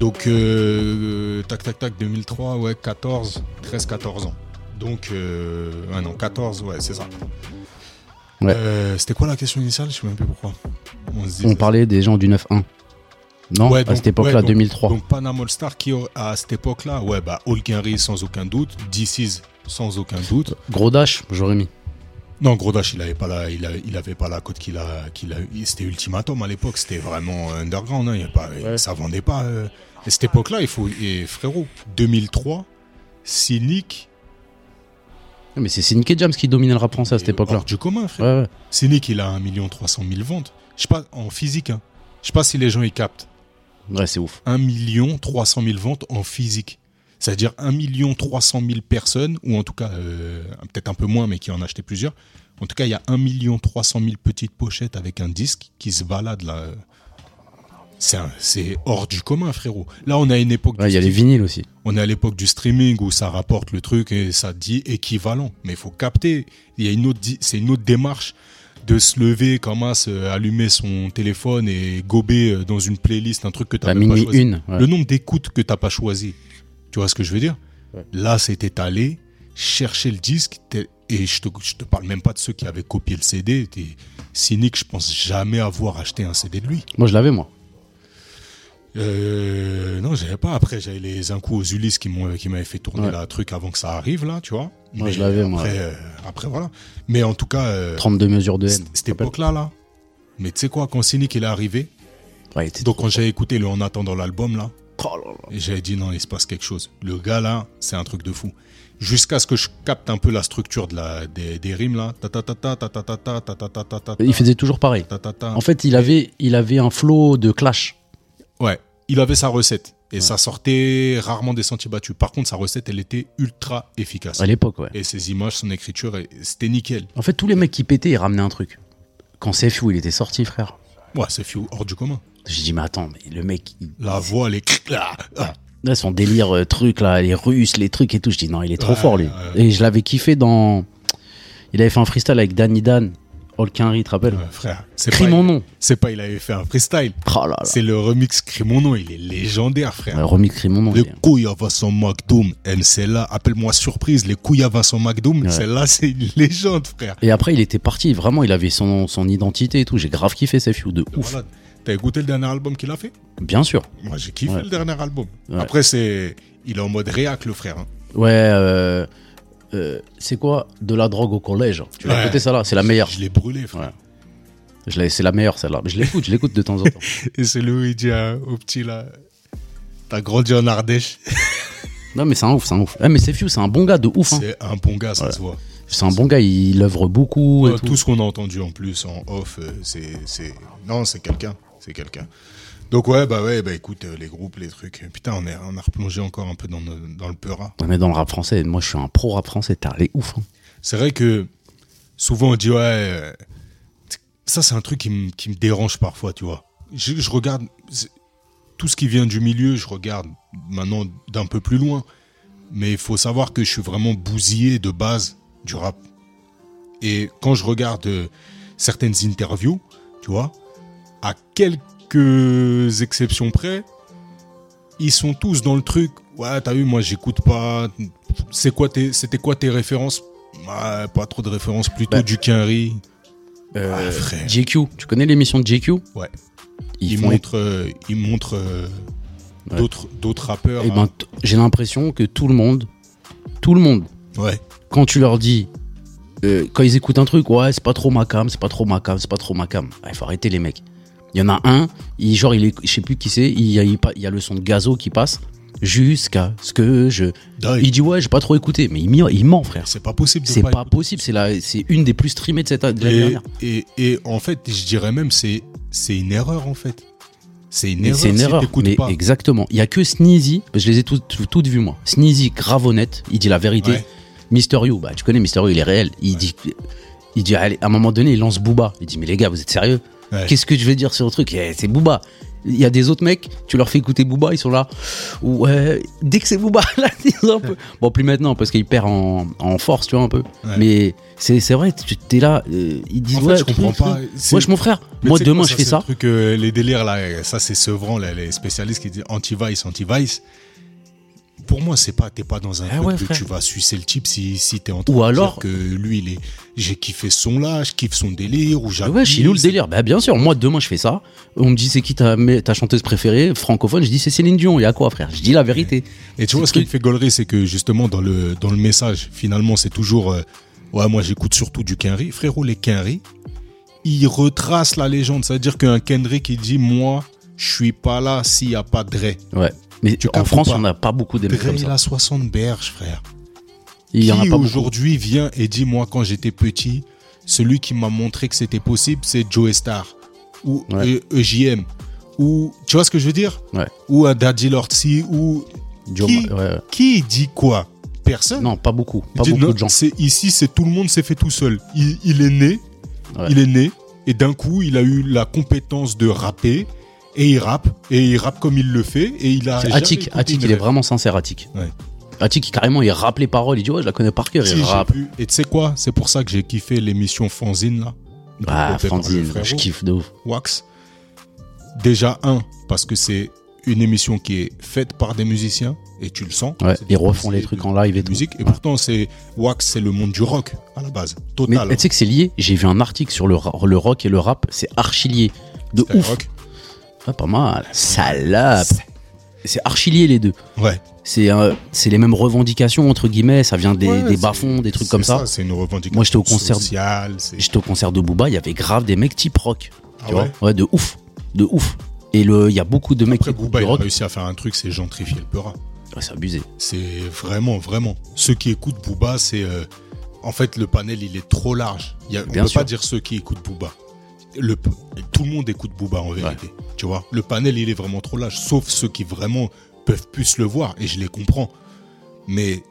Donc, euh, tac, tac, tac, 2003, ouais, 14, 13, 14 ans. Donc, euh, ah non, 14, ouais, c'est ça. Ouais. Euh, C'était quoi la question initiale? Je sais même plus pourquoi. On, se On parlait des gens du 9-1. Non, Ouais, à cette époque-là, ouais, donc- 2003. Donc, Panama All Star, qui à cette époque-là, ouais, bah, Hulk Henry sans aucun doute, DC's sans aucun doute. Gros Dash, j'aurais mis. Non, Gros Dash, il avait pas la, il, a- il avait pas la cote qu'il a, qu'il a eu. C'était Ultimatum à l'époque, c'était vraiment underground, hein, il y a pas, Ouais. ça vendait pas. euh. Et cette époque-là, il faut, et frérot, 2003, Cynic. Mais c'est Cynic et James qui dominaient le rap français à cette et époque-là. du commun, frère. Ouais, ouais. Cynic, il a 1 300 000 ventes. Je sais pas, en physique, hein. Je sais pas si les gens y captent. Ouais, c'est ouf. 1 300 000 ventes en physique. C'est-à-dire 1 300 000 personnes, ou en tout cas, euh, peut-être un peu moins, mais qui en achetaient plusieurs. En tout cas, il y a 1 300 000 petites pochettes avec un disque qui se balade là. C'est hors du commun, frérot. Là, on a une époque. Ouais, il y a les vinyles aussi. on est à l'époque du streaming où ça rapporte le truc et ça dit équivalent. Mais il faut capter. Il y a une autre, c'est une autre démarche de se lever, comme à se allumer son téléphone et gober euh, dans une playlist un truc que as même pas choisi. une. ouais. Le nombre d'écoutes que t'as pas choisi. Tu vois ce que je veux dire Ouais. Là, c'était aller chercher le disque et je te, je te parle même pas de ceux qui avaient copié le CD. T'es cynique, je pense jamais avoir acheté un CD de lui. Moi, je l'avais, moi. Euh, non, j'avais pas. Après, j'avais les un coup aux Ulysses qui m'avaient fait tourner Ouais. la truc avant que ça arrive là, tu vois. Moi, je l'avais, moi. Après, euh, après voilà. Mais en tout cas, euh, 32 mesures de haine. cette époque-là, là. Mais tu sais quoi, quand Cynic il est arrivé, Ouais, il était donc quand j'ai écouté le En attendant l'album là. J'avais dit non, il se passe quelque chose. Le gars là, c'est un truc de fou. Jusqu'à ce que je capte un peu la structure de la, des, des rimes là. Il faisait toujours pareil. En fait, il avait, il avait un flow de clash. Ouais, il avait sa recette. Et ça sortait rarement des sentiers battus. Par contre, sa recette, elle était ultra efficace. À l'époque, ouais. Et ses images, son écriture, c'était nickel. En fait, tous les mecs qui pétaient, ils ramenaient un truc. Quand CFU, il était sorti, frère. Ouais, CFU, hors du commun. J'ai dit, mais attends, mais le mec, il- La voix, les crics, là. ah. là, son délire, euh, truc, là, les Russes, les trucs et tout. Je dis, non, il est trop Ouais, fort, lui. ouais. Et je l'avais kiffé dans. Il avait fait un freestyle avec Danny Dan, Hulk Henry, tu te rappelles? Ouais, frère, c'est Crie pas, mon nom. c'est pas, il avait fait un freestyle. Oh là là. C'est le remix Crie mon nom, il est légendaire, frère. Ouais, remix Crie mon nom. Les couilles à Vincent McDoom, celle-là, appelle-moi surprise, les couilles à Vincent McDoom, Ouais. celle-là, c'est une légende, frère. Et après, il était parti. Vraiment, il avait son, son identité et tout. J'ai grave kiffé CFU de ouf. T'as écouté le dernier album qu'il a fait? Bien sûr. Moi, j'ai kiffé Ouais. le dernier album. Ouais. Après, c'est, il est en mode réac, le frère. hein. Ouais, euh, euh, c'est quoi? De la drogue au collège. Tu l'as écouté ça là C'est la meilleure. Je l'ai brûlé, frère. Ouais. Je l'ai- C'est la meilleure celle-là. Mais je l'écoute, je l'écoute de temps en temps. Et c'est où il dit à- au petit là, t'as grandi en Ardèche. Non, mais c'est un ouf, c'est un ouf. Ouais, mais CFU, c'est un bon gars de ouf. hein. C'est un bon gars, ça Ouais. se voit. C'est un bon gars, il œuvre beaucoup. et tout. tout ce qu'on a entendu en plus en off, euh, c'est, c'est, non, c'est quelqu'un, c'est quelqu'un. Donc ouais, bah ouais, bah écoute, euh, les groupes, les trucs. Putain, on, est, on a replongé encore un peu dans, le- dans le peura. Ouais, mais dans le rap français, moi je suis un pro rap français, t'as les ouf. hein. C'est vrai que souvent on dit ouais, euh, ça c'est un truc qui me qui me dérange parfois, tu vois. Je, je regarde c'est- tout ce qui vient du milieu, je regarde maintenant d'un peu plus loin. Mais il faut savoir que je suis vraiment bousillé de base du rap. Et quand je regarde euh, certaines interviews, tu vois, à quelques exceptions près, ils sont tous dans le truc. Ouais, t'as vu, moi j'écoute pas. C'est quoi tes, c'était quoi tes références? Ouais, Pas trop de références, plutôt Bah, du Quinry. Euh, Ah. JQ, tu connais l'émission de JQ Ouais. Ils Il font. montre, euh, il montre euh, Ouais. d'autres, d'autres rappeurs. Eh hein. ben, t- j'ai l'impression que tout le monde, tout le monde, ouais. quand tu leur dis, euh, quand ils écoutent un truc, ouais, c'est pas trop ma cam, c'est pas trop ma cam, c'est pas trop ma cam. Ah, Il faut arrêter les mecs. Il y en a un, il, genre, il est, je sais plus qui c'est, il y, a, il pa- il y a le son de Gazo qui passe jusqu'à ce que je. Il dit ouais, j'ai pas trop écouté, mais il, ment, frère. C'est pas possible C'est pas écouter. possible, c'est la, c'est une des plus streamées de cette dernière. et, et en fait, je dirais même, c'est c'est une erreur, en fait. C'est une erreur. c'est une si erreur. Mais pas. exactement. Il y a que Sneezy, parce que je les ai toutes, toutes vues moi. Sneezy, grave honnête, il dit la vérité. Ouais. Mister You, bah tu connais Mister You, il est réel. Il dit, il dit, allez, à un moment donné, il lance Booba. Il dit, mais les gars, vous êtes sérieux? Ouais. Qu'est-ce que je vais dire sur le truc? Eh, C'est Booba. Il y a des autres mecs, tu leur fais écouter Booba, ils sont là. Ouais, dès que c'est Booba, là, ils un peu. Bon, plus maintenant, parce qu'il perd en, en force, tu vois, un peu. Ouais. Mais c'est vrai, tu es là, euh, ils disent, En fait, ouais, je comprends pas. Wesh, mon frère, Mais moi demain, quoi, je fais ça. le Truc, euh, les délires là, ça c'est Sevran, là, les spécialistes qui disent anti-vice, anti-vice. Pour moi, c'est pas, t'es pas dans un Ah truc ouais, que tu vas sucer le type si, si t'es en train Ou de alors- dire que lui, il est, j'ai kiffé son là, je kiffe son délire, ou j'appuie. Ouais, chez nous le délire. Bah bien sûr, moi demain je fais ça. On me dit c'est qui ta, chanteuse préférée? Francophone Je dis c'est Céline Dion. Il y a quoi frère? Je dis la vérité. Et tu vois, ce qui me fait gaulerie, c'est que justement, dans le, dans le message, finalement, c'est toujours euh, Ouais, moi j'écoute surtout du Kenry. Frérot, les Kenry, ils retracent la légende. C'est-à-dire qu'un Kendrick, il dit Moi, je suis pas là s'il n'y a pas Dre. Ouais. Mais Tu en France, on n'a pas beaucoup des mecs Dre, comme il ça. a 60 berges, frère. Il y en a qui pas beaucoup. aujourd'hui vient et dit Moi, quand j'étais petit, celui qui m'a montré que c'était possible, c'est Joe Star ou Ouais. E- EJM. Ou, tu vois ce que je veux dire? Ouais. Ou un Daddy Lordsy, ou. Joe- qui- ouais, ouais. Qui dit quoi? Personne. Non, pas beaucoup. Pas beaucoup non, de gens. c'est- ici, c'est tout le monde s'est fait tout seul. Il, il est né, il est né, et d'un coup, il a eu la compétence de rapper, et il rappe, et il rappe comme il le fait, et il a. Attic. Attic, il est vraiment sincère, Attic. Ouais. Attic, carrément, il rappe les paroles. Il dit ouais, je la connais par cœur. Si, il rappe. pu- Et tu sais quoi? C'est pour ça que j'ai kiffé l'émission Fanzine, là. Ah, Franzine, frérot je kiffe de ouf. Wax. Déjà, un, parce que c'est une émission qui est faite par des musiciens, et tu le sens. Ouais, ils refont les trucs en live et de tout. musique. Et Ouais. pourtant, c'est Wax, c'est le monde du rock, à la base. Mais Total. tu sais que c'est lié? J'ai vu un article sur le, le rock et le rap. C'est archi lié. De ouf. rock. Ouais, pas mal. Salope. C'est archi lié les deux. Ouais. C'est euh, c'est les mêmes revendications, entre guillemets. Ça vient des, Ouais, des c'est- bas-fonds, des trucs comme ça. C'est une revendication Moi, j'étais au concert- sociale. c'est- J'étais au concert de Booba, il y avait grave des mecs type rock. Ah tu ouais vois Ouais, de ouf. De ouf. Et le- il y a beaucoup de mecs Après, Booba, il a rock. réussi à faire un truc, c'est gentrifier le Peura. Ouais, c'est abusé. C'est vraiment, vraiment. Ceux qui écoutent Booba, c'est. euh, en fait, le panel, il est trop large. Il y a, on Bien peut sûr. pas dire ceux qui écoutent Booba. Le, tout le monde écoute Booba, en vérité. Tu vois Le panel, il est vraiment trop large. Sauf ceux qui vraiment peuvent plus le voir, et je les comprends. Mais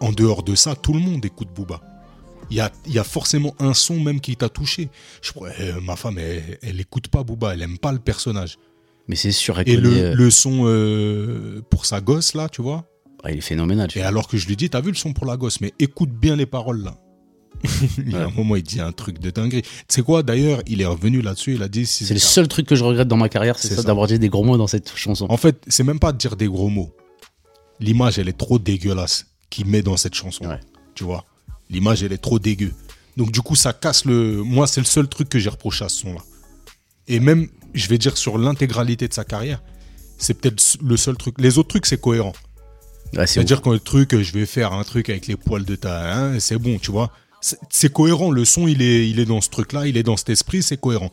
en dehors de ça, tout le monde écoute Booba. Il y a, y a forcément un son même qui t'a touché. Je euh, ma femme, elle, elle écoute pas Booba, elle aime pas le personnage. Mais c'est sûr, elle Et le, euh, le son euh, pour sa gosse, là, tu vois ah, il est phénoménal. Et alors que je lui dis, t'as vu le son pour la gosse, mais écoute bien les paroles là. il y a un moment, il dit un truc de dinguerie. Tu sais quoi, d'ailleurs, il est revenu là-dessus, il a dit. C'est le seul truc que je regrette dans ma carrière, c'est ça, ça. d'avoir dit des gros mots dans cette chanson. En fait, c'est même pas de dire des gros mots. L'image, elle est trop dégueulasse qu'il met dans cette chanson. Ouais. Tu vois? L'image, elle est trop dégueu. Donc, du coup, ça casse le. Moi, c'est le seul truc que j'ai reproché à ce son-là. Et même, je vais dire, sur l'intégralité de sa carrière, c'est peut-être le seul truc. Les autres trucs, c'est cohérent. Ouais, c'est C'est-à-dire quand le truc, je vais faire un truc avec les poils de ta, hein, c'est bon, tu vois? C'est- cohérent. Le son, il est, il est dans ce truc-là, il est dans cet esprit, c'est cohérent.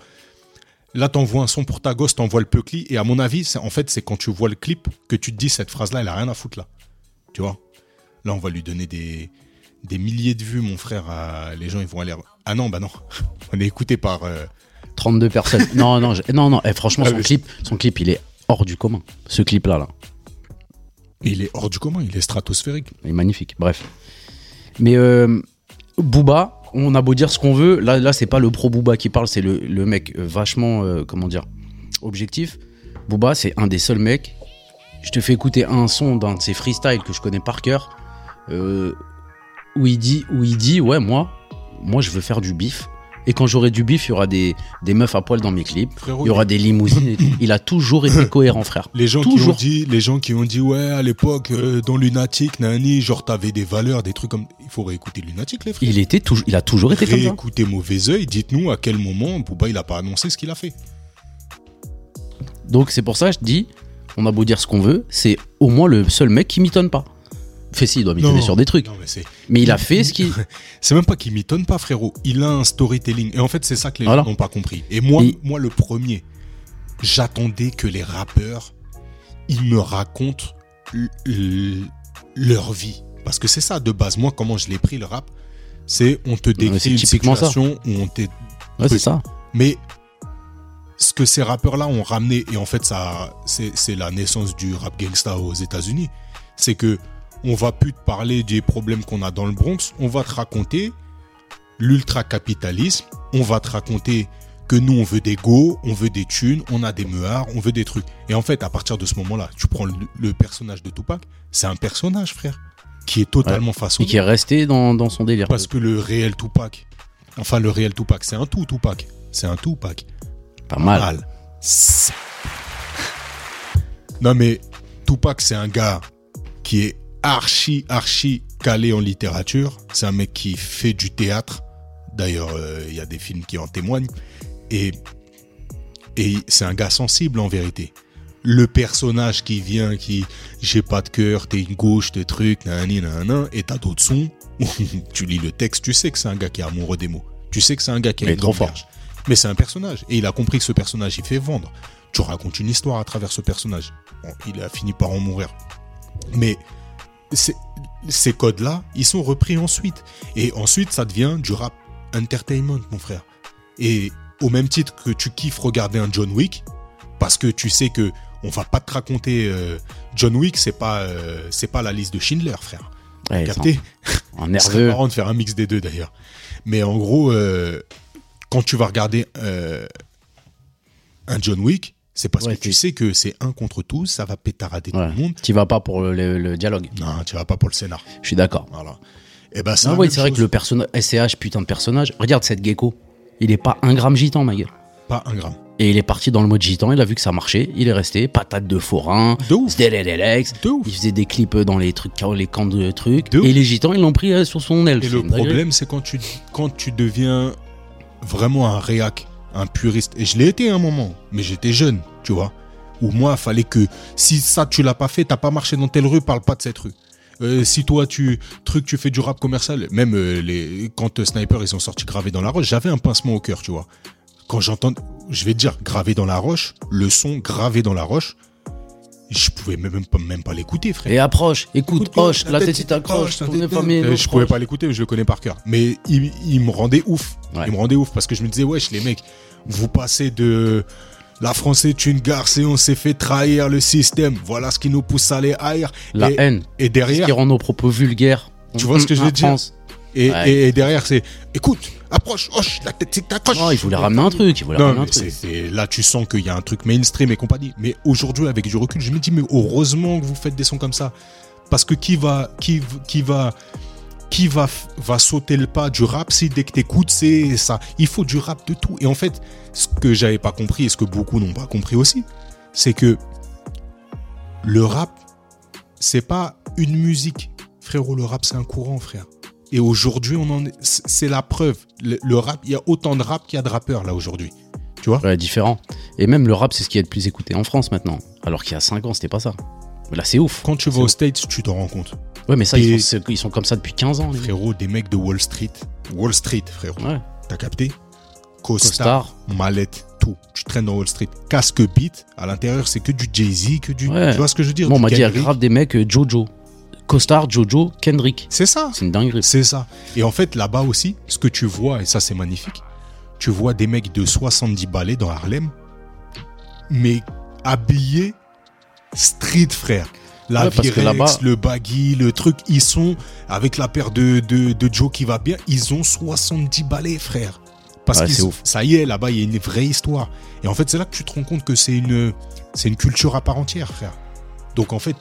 Là, t'envoies un son pour ta gosse, t'envoies le peucli, et à mon avis, c'est- en fait, c'est quand tu vois le clip que tu te dis cette phrase-là, elle a rien à foutre là. Tu vois? Là, on va lui donner des, des milliers de vues, mon frère. à- les gens, ils vont aller. Ah non, bah non. On est écouté par. euh, 32 personnes. non, non, non, non. eh, franchement, Ah, son clip, son clip, il est hors du commun. Ce clip-là, là, Il est hors du commun, il est stratosphérique. il est magnifique. Bref. Mais euh, Booba, on a beau dire ce qu'on veut, là, là, c'est pas le pro Booba qui parle, c'est le, le mec euh, vachement, euh, comment dire, objectif. Booba, c'est un des seuls mecs. Je te fais écouter un son d'un de ses freestyles que je connais par cœur, euh, où il dit, où il dit, ouais, moi, moi, je veux faire du bif. Et quand j'aurai du bif, il y aura des, des meufs à poil dans mes clips. Frérot, Il y aura des limousines. Il a toujours été cohérent, frère. Les gens, qui ont dit, les gens qui ont dit, ouais, à l'époque, euh, dans Lunatic, nani, genre, t'avais des valeurs, des trucs comme. Il faut réécouter Lunatic, les frères. Il était toujours, il a toujours été comme ça. Réécoutez Mauvais Oeil, dites-nous à quel moment Booba, il a pas annoncé ce qu'il a fait. Donc c'est pour ça que je dis, on a beau dire ce qu'on veut, c'est au moins le seul mec qui mitonne pas. Fait si, il doit mitonner Non. sur des trucs. Non, mais il a fait ce qui. C'est même pas qu'il m'étonne pas, frérot. Il a un storytelling. Et en fait, c'est ça que les Voilà. gens n'ont pas compris. Et moi, moi, le premier. j'attendais que les rappeurs, ils me racontent leur vie. Parce que c'est ça de base. Moi, comment je l'ai pris le rap, c'est on te décrit une typiquement ça. situation où on t'est Ouais, c'est ça. mais ce que ces rappeurs-là ont ramené, et en fait, ça, c'est la naissance du rap gangsta aux États-Unis, c'est que on va plus te parler des problèmes qu'on a dans le Bronx, on va te raconter l'ultra-capitalisme, on va te raconter que nous, on veut des go, on veut des thunes, on a des meuhards, on veut des trucs. Et en fait, à partir de ce moment-là, tu prends le, le personnage de Tupac, c'est un personnage, frère, qui est totalement Et façonné. qui est resté dans, dans son délire. Parce que le réel Tupac, enfin le réel Tupac, c'est un tout Tupac. C'est un Tupac. Pas mal. Mal. Non mais Tupac, c'est un gars qui est archi, archi calé en littérature. C'est un mec qui fait du théâtre. D'ailleurs, euh, il y a des films qui en témoignent. Et, et c'est un gars sensible en vérité. Le personnage qui vient, qui j'ai pas de cœur, t'es une gauche, t'es truc, nanani, nanana, et t'as d'autres sons. tu lis le texte, tu sais que c'est un gars qui est amoureux des mots. Tu sais que c'est un gars qui est une trop gamberge. Mais c'est un personnage. Et il a compris que ce personnage, il fait vendre. Tu racontes une histoire à travers ce personnage. Bon, il a fini par en mourir. Mais ces codes-là, ils sont repris ensuite. Et ensuite, ça devient du rap entertainment, mon frère. Et au même titre que tu kiffes regarder un John Wick, parce que tu sais que on va pas te raconter euh, John Wick, c'est pas euh, c'est pas la liste de Schindler, frère. Ouais, Capté nerveux. marrant de faire un mix des deux d'ailleurs. Mais en gros, euh, quand tu vas regarder un John Wick, c'est parce Ouais, que tu sais que c'est un contre tous, ça va pétarader Ouais. tout le monde. Tu vas pas pour le, dialogue. Non, tu vas pas pour le scénar. Je suis d'accord. Voilà. Et ben c'est vrai chose. que le personnage, SCH, putain de personnage. Regarde cette gecko. Il est pas un gramme gitan, ma gueule. pas un gramme. Et il est parti dans le mode gitan, il a vu que ça marchait, il est resté, patate de forain, De ouf. De ouf. il faisait des clips dans les trucs, les camps de trucs, De et les gitans, ils l'ont pris euh, sur son aile. Et le problème, c'est quand tu, quand tu deviens vraiment un réac, un puriste. Et je l'ai été à un moment, mais j'étais jeune, tu vois. Où moi, fallait que si ça, tu l'as pas fait, t'as pas marché dans telle rue, parle pas de cette rue. Euh, si toi, tu truc, tu fais du rap commercial, même euh, les, quand euh, Sniper ils sont sortis gravés dans la roche, j'avais un pincement au cœur, tu vois. Quand j'entends, je vais te dire, gravé dans la roche, le son gravé dans la roche, je pouvais même pas, même pas l'écouter, frère. Et approche, écoute, Écoute-moi, hoche, la tête, famille, euh, Je pouvais pas l'écouter, je le connais par cœur. Mais il, il me rendait ouf. Ouais. Il me rendait ouf parce que je me disais, wesh, les mecs, vous passez de la France est une garce et on s'est fait trahir le système. Voilà ce qui nous pousse à aller haïr. La et, haine, et ce qui derrière, rend nos propos vulgaires. Tu vois ce que je veux En dire? Et, Ouais. et- et derrière, c'est, écoute, approche, hoche, la tête, c'est t'accroche. Non, il voulait ramener un truc, il voulait Non, ramener un truc. c'est- là, tu sens qu'il y a un truc mainstream et compagnie. Mais aujourd'hui, avec du recul, je me dis, mais heureusement que vous faites des sons comme ça. Parce que qui va, qui, qui va, qui va, va sauter le pas du rap si dès que t'écoutes, c'est ça. Il faut du rap de tout. Et en fait, ce que j'avais pas compris et ce que beaucoup n'ont pas compris aussi, c'est que le rap, c'est pas une musique. Frérot, le rap, c'est un courant, frère. Et aujourd'hui, on en est, c'est la preuve. Le, le rap, il y a autant de rap qu'il y a de rappeurs, là, aujourd'hui. Tu vois? Ouais, différent. Et même le rap, c'est ce qui est le plus écouté en France maintenant. Alors qu'il y a 5 ans, c'était pas ça. Là, c'est ouf. Quand tu vas aux. States, tu t'en rends compte. Ouais, mais ça, ils, sont, ils sont comme ça depuis 15 ans. Frérot, des mecs de Wall Street. Wall Street, frérot. Ouais. T'as capté? Costard, mallette, tout. Tu traînes dans Wall Street. Casque beat, à l'intérieur, c'est que du Jay-Z, que du. Ouais. Tu vois ce que je veux dire? Bon, on m'a dit, il y a Kendrick. grave des mecs euh, Jojo. Costard, Jojo, Kendrick. C'est ça. C'est une dinguerie. C'est ça. Et en fait, là-bas aussi, ce que tu vois, et ça c'est magnifique, tu vois des mecs de 70 balais dans Harlem, mais habillés street, frère. La Ouais, Virex, le baggy, le truc, ils sont, avec la paire de, de, de Joe qui va bien, ils ont 70 balais, frère. Parce Ouais, que ça y est, là-bas, il y a une vraie histoire. Et en fait, c'est là que tu te rends compte que c'est une, c'est une culture à part entière, frère. Donc en fait,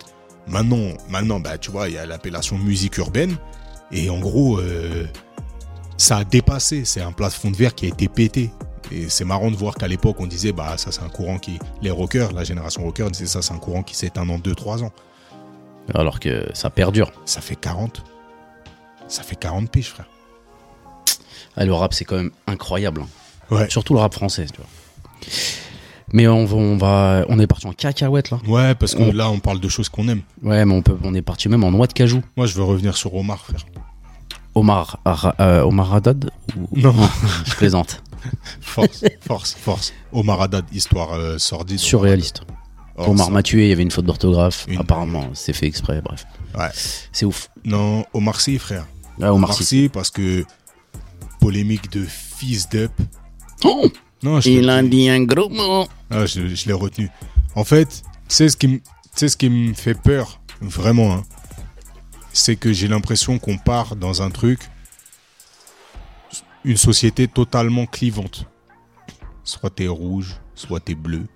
maintenant, maintenant, bah, tu vois, il y a l'appellation musique urbaine. Et en gros, euh, ça a dépassé. C'est un plafond de verre qui a été pété. Et c'est marrant de voir qu'à l'époque, on disait, bah, ça, c'est un courant qui. Les rockers, la génération rocker, disait ça, c'est un courant qui s'éteint en 2-3 ans. Alors que ça perdure. Ça fait 40. Ça fait 40 piges, frère. Ah, le rap, c'est quand même incroyable. hein. Ouais. Surtout le rap français, tu vois. Mais on va, on va, on est parti en cacahuète là. Ouais, parce que On- là, on parle de choses qu'on aime. Ouais, mais on peut, on est parti même en noix de cajou. Moi, je veux revenir sur Omar, frère. Omar, Ara- euh, Omar Haddad ou- Non. je plaisante. Force, force, force. Omar Haddad, histoire euh, sordide. Surréaliste. Omar m'a tué, il y avait une faute d'orthographe. Une- Apparemment, c'est fait exprès, bref. Ouais. C'est ouf. Non, Omar Sy, frère. Omar Sy. Sy, parce que polémique de fils d'up. Oh Non, je, il a dit un gros mot. Ah, je, je l'ai retenu. En fait, c'est ce qui me, c'est ce qui me fait peur, vraiment. hein. C'est que j'ai l'impression qu'on part dans un truc, une société totalement clivante. Soit t'es rouge, soit t'es bleu,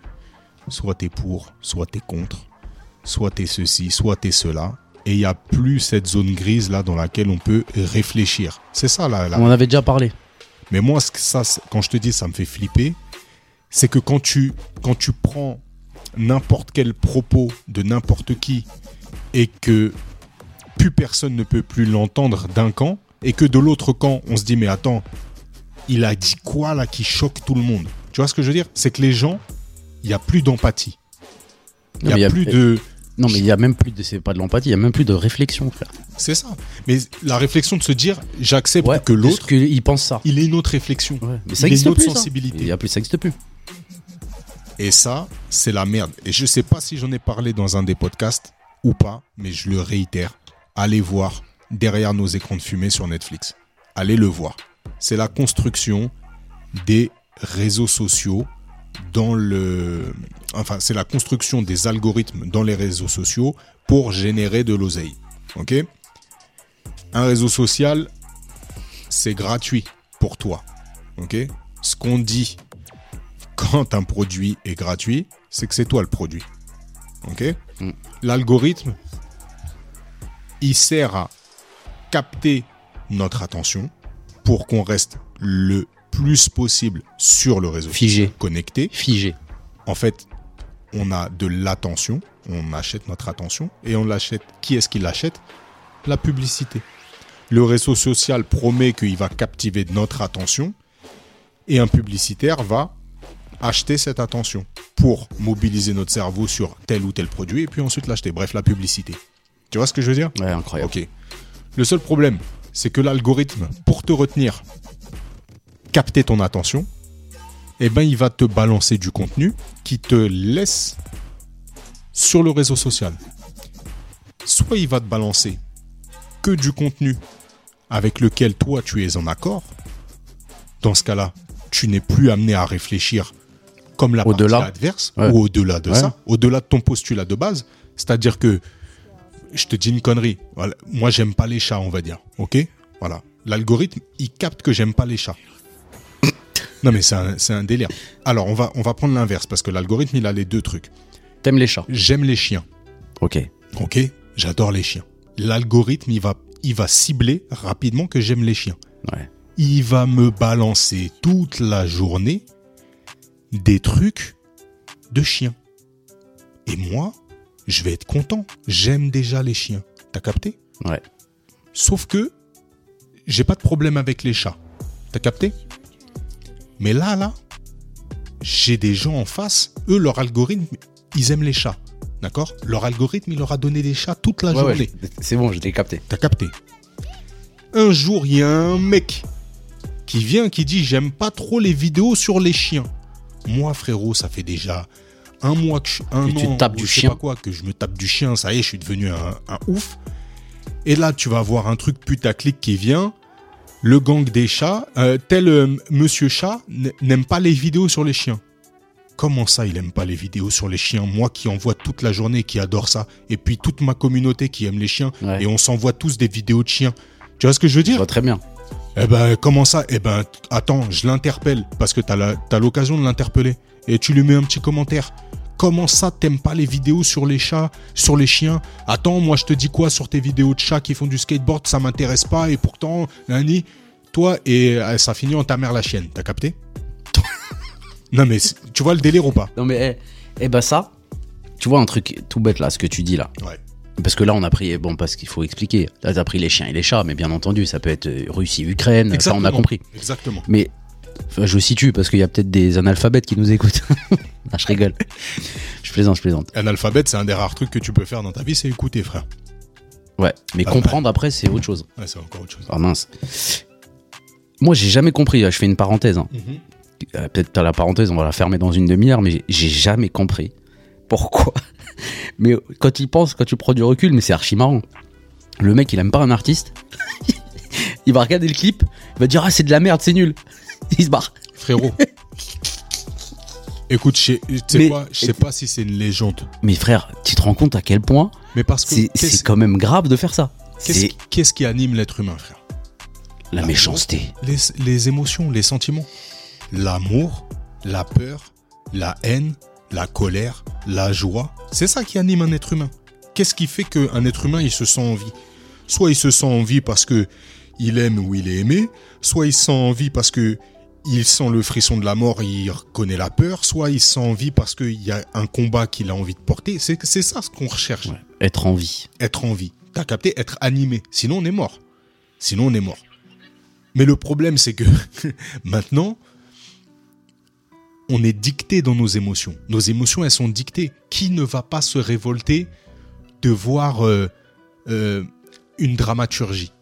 soit t'es pour, soit t'es contre, soit t'es ceci, soit t'es cela. Et il n'y a plus cette zone grise là dans laquelle on peut réfléchir. C'est ça là. là. On en avait déjà parlé. Mais moi, ce que ça, quand je te dis ça me fait flipper, c'est que quand tu, quand tu prends n'importe quel propos de n'importe qui et que plus personne ne peut plus l'entendre d'un camp et que de l'autre camp, on se dit mais attends, il a dit quoi là qui choque tout le monde? Tu vois ce que je veux dire? C'est que les gens, il n'y a plus d'empathie. Il n'y y a- plus de... Non, mais il y a même plus de, c'est pas de l'empathie, il y a même plus de réflexion, frère. C'est ça. Mais la réflexion de se dire, j'accepte Ouais, que l'autre, qu'il pense ça. il ait une autre réflexion. Ouais, mais Il ça a une existe autre plus. ça. sensibilité. Il y a plus, ça existe plus. Et ça, c'est la merde. Et je sais pas si j'en ai parlé dans un des podcasts ou pas, mais je le réitère. Allez voir derrière nos écrans de fumée sur Netflix. Allez le voir. C'est la construction des réseaux sociaux dans le enfin c'est la construction des algorithmes dans les réseaux sociaux pour générer de l'oseille. OK? Un réseau social c'est gratuit pour toi. OK? Ce qu'on dit quand un produit est gratuit, c'est que c'est toi le produit. Ok? Mm. L'algorithme, il sert à capter notre attention pour qu'on reste le plus possible sur le réseau Figé. connecté. Figé. En fait, on a de l'attention, on achète notre attention et on l'achète. Qui est-ce qui l'achète? La publicité. Le réseau social promet qu'il va captiver notre attention et un publicitaire va acheter cette attention pour mobiliser notre cerveau sur tel ou tel produit et puis ensuite l'acheter. Bref, la publicité. Tu vois ce que je veux dire? Ouais, incroyable. Ok. Le seul problème, c'est que l'algorithme, pour te retenir, capter ton attention, eh ben, il va te balancer du contenu qui te laisse sur le réseau social. Soit il va te balancer que du contenu avec lequel toi tu es en accord. Dans ce cas-là, tu n'es plus amené à réfléchir comme la partie adverse Ouais. ou au-delà de Ouais. ça, au-delà de ton postulat de base. C'est-à-dire que je te dis une connerie. Voilà. Moi, j'aime pas les chats, on va dire. Ok? Voilà. L'algorithme, il capte que j'aime pas les chats. Non, mais c'est un, c'est un délire. Alors, on va, on va prendre l'inverse parce que l'algorithme, il a les deux trucs. T'aimes les chats J'aime les chiens. Ok. Ok J'adore les chiens. L'algorithme, il va, il va cibler rapidement que j'aime les chiens. Ouais. Il va me balancer toute la journée des trucs de chiens. Et moi, je vais être content. J'aime déjà les chiens. T'as capté? Ouais. Sauf que j'ai pas de problème avec les chats. T'as capté? Mais là, là, j'ai des gens en face, eux, leur algorithme, ils aiment les chats. D'accord? Leur algorithme, il leur a donné des chats toute la Ouais, journée. c'est bon, je l'ai capté. T'as capté? Un jour, il y a un mec qui vient, qui dit J'aime pas trop les vidéos sur les chiens. Moi, frérot, ça fait déjà un mois que je, un Que tu an, tapes du je sais chien. pas quoi, que je me tape du chien. Ça y est, je suis devenu un, un ouf. Et là, tu vas voir un truc putaclic qui vient. Le gang des chats, euh, tel euh, monsieur chat n'aime pas les vidéos sur les chiens. Comment ça, il aime pas les vidéos sur les chiens? Moi qui en vois toute la journée, qui adore ça, et puis toute ma communauté qui aime les chiens, Ouais. et on s'envoie tous des vidéos de chiens. Tu vois ce que je veux Je dire vois très bien. Eh ben, comment ça? Eh ben, attends, je l'interpelle, parce que t'as l'occasion de l'interpeller, et tu lui mets un petit commentaire. Comment ça, t'aimes pas les vidéos sur les chats, sur les chiens? Attends, moi je te dis quoi sur tes vidéos de chats qui font du skateboard? Ça m'intéresse pas, et pourtant, Nani, toi, et euh, ça finit en ta mère la chienne, t'as capté? Non mais, tu vois le délire ou pas? Non, mais, eh, eh ben ça, tu vois un truc tout bête là, ce que tu dis là. Ouais. Parce que là, on a pris, bon, parce qu'il faut expliquer. Là, t'as pris les chiens et les chats, mais bien entendu, ça peut être euh, Russie, Ukraine, ça, on a compris. Exactement. Mais, enfin, je situe parce qu'il y a peut-être des analphabètes qui nous écoutent. ah, je rigole. Je plaisante, je plaisante. Un alphabet, c'est un des rares trucs que tu peux faire dans ta vie, c'est écouter, frère. Ouais, mais Ah, comprendre après, c'est autre chose. Ouais, c'est encore autre chose. Ah mince. Moi, j'ai jamais compris, je fais une parenthèse. hein. Mhm. euh, peut-être la parenthèse, on va la fermer dans une demi-heure, mais j'ai- jamais compris pourquoi. Mais quand tu y penses, quand tu prends du recul, mais c'est archi marrant. Le mec, il aime pas un artiste. il va regarder le clip, il va dire ah c'est de la merde, c'est nul. Il se barre. Frérot. Écoute, je sais, Mais- quoi, je sais pas si c'est une légende, Mais frère, tu te rends compte à quel point mais parce que c'est quand même grave de faire ça. qu'est-ce qui anime l'être humain, frère? La méchanceté. les, les émotions, les sentiments. L'amour, la peur, la haine, la colère, la joie. C'est ça qui anime un être humain. Qu'est-ce qui fait qu'un être humain, il se sent en vie? Soit il se sent en vie parce que il aime ou il est aimé, soit il se sent en vie parce que il sent le frisson de la mort, il reconnaît la peur, soit il se sent en vie parce qu'il y a un combat qu'il a envie de porter. C'est c'est ça ce qu'on recherche Ouais. Être en vie. être en vie. T'as capté? Être animé. Sinon, on est mort. Sinon, on est mort. Mais le problème, c'est que maintenant, on est dicté dans nos émotions. Nos émotions, elles sont dictées. Qui ne va pas se révolter de voir euh, euh, une dramaturgie?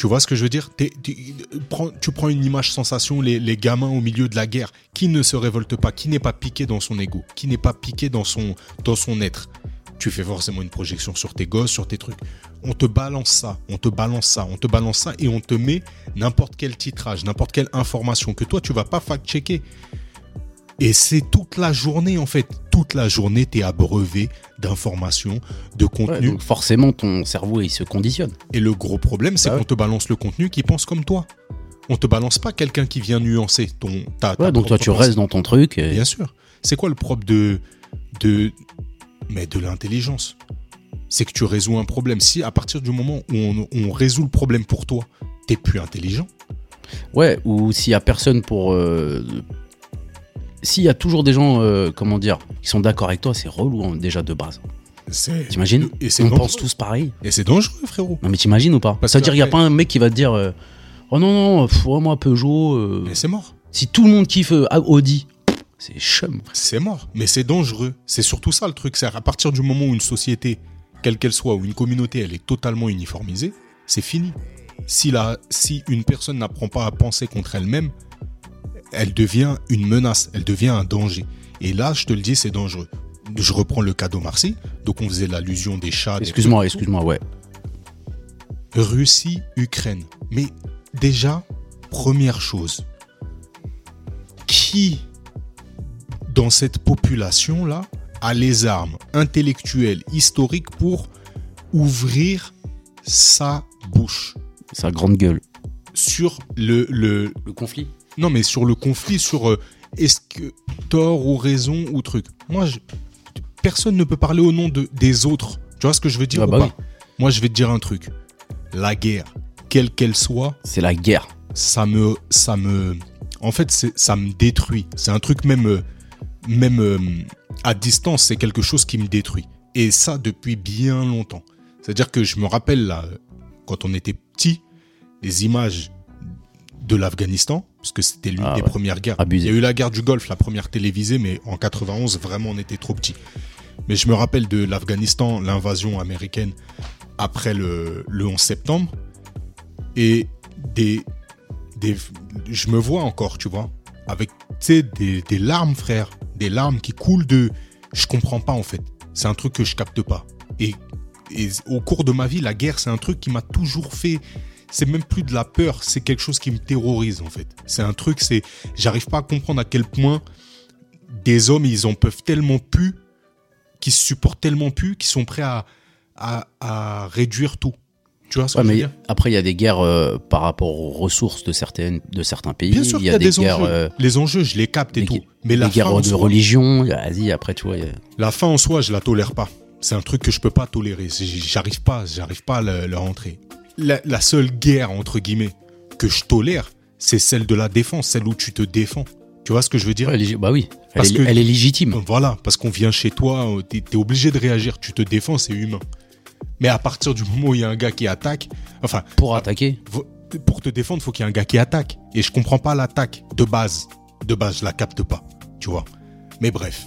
Tu vois ce que je veux dire? Tu, prends, une image sensation, les, gamins au milieu de la guerre. Qui ne se révolte pas Qui n'est pas piqué dans son ego Qui n'est pas piqué dans son, dans son être tu fais forcément une projection sur tes gosses, sur tes trucs. On te balance ça, on te balance ça, on te balance ça et on te met n'importe quel titrage, n'importe quelle information que toi tu vas pas fact-checker. Et c'est toute la journée en fait, toute la journée t'es abreuvé d'informations, de Ouais, contenu. donc forcément, ton cerveau, il se conditionne. et le gros problème c'est Bah ouais. qu'on te balance le contenu qui pense comme toi. On te balance pas quelqu'un qui vient nuancer ton ta, ta Ouais, donc toi, tu pensée. restes dans ton truc. et- Bien sûr. C'est quoi le propre de, de, mais de l'intelligence? C'est que tu résous un problème. Si à partir du moment où on, on résout le problème pour toi, t'es plus intelligent. Ouais, ou s'il y a personne pour. euh, S'il y a toujours des gens, euh, comment dire, qui sont d'accord avec toi, c'est relou hein, déjà de base. C'est T'imagines Et On dangereux. pense tous pareil. Et c'est dangereux, frérot. Non mais t'imagines ou pas C'est-à-dire il y a pas un mec qui va te dire euh, Oh non, non, pff, ouais, moi Peugeot. euh, Mais c'est mort. si tout le monde kiffe Audi, c'est chum. C'est mort. Mais c'est dangereux. C'est surtout ça le truc. C'est à partir du moment où une société, quelle qu'elle soit, ou une communauté, elle est totalement uniformisée, c'est fini. Si, la, si une personne n'apprend pas à penser contre elle-même, elle devient une menace, elle devient un danger. Et là, je te le dis, c'est dangereux. Je reprends le cas d'Omar-Sy. Donc, on faisait l'allusion des chats. Excuse-moi, excuse-moi, ouais. Russie, Ukraine. Mais déjà, première chose, qui dans cette population-là a les armes intellectuelles, historiques pour ouvrir sa bouche? Sa grande gueule. sur le, le Le conflit non mais sur le conflit sur euh, est-ce que tort ou raison ou truc. Moi, je- personne ne peut parler au nom de, des autres. Tu vois ce que je veux dire Ah ou bah pas oui. Moi, je vais te dire un truc. La guerre, quelle qu'elle soit, C'est la guerre. ça me, ça me, en fait, ça me détruit. C'est un truc même, euh, même euh, à distance, c'est quelque chose qui me détruit. Et ça depuis bien longtemps. C'est-à-dire que je me rappelle là, quand on était petit, les images de l'Afghanistan, parce que c'était l'une Ah des ouais. premières guerres. Abusé. Il y a eu la guerre du Golfe, la première télévisée, mais en 91, vraiment, on était trop petits. Mais je me rappelle de l'Afghanistan, l'invasion américaine après le, le 11 septembre. Et des, des, je me vois encore, tu vois, avec des, des larmes, frère. Des larmes qui coulent de. Je comprends pas, en fait. C'est un truc que je capte pas. Et, et au cours de ma vie, la guerre, c'est un truc qui m'a toujours fait. C'est même plus de la peur, c'est quelque chose qui me terrorise, en fait. C'est un truc, c'est. J'arrive pas à comprendre à quel point des hommes, ils en peuvent tellement plus, qu'ils se supportent tellement plus, qu'ils sont prêts à, à, à réduire tout. Tu vois ce Ouais, que je veux mais dire? après, il y a des guerres euh, par rapport aux ressources de, certaines, de certains pays. Bien sûr il qu'il y y a, des, des guerres, enjeux. euh, Les enjeux, je les capte et des tout. Mais la en de soi, religion. Vas-y, après, tu vois. a- la fin en soi, je la tolère pas. C'est un truc que je peux pas tolérer. J'arrive pas, j'arrive pas à le, le rentrer. La, la seule guerre, entre guillemets, que je tolère, c'est celle de la défense, celle où tu te défends. Tu vois ce que je veux dire? Ouais, bah oui, elle, Parce est, que- elle est légitime. Voilà, parce qu'on vient chez toi, euh, t'es es obligé de réagir, tu te défends, c'est humain. Mais à partir du moment où il y a un gars qui attaque, enfin, Pour attaquer. vo- pour te défendre, faut qu'il y ait un gars qui attaque. Et je comprends pas l'attaque de base. De base, je la capte pas, tu vois. Mais bref,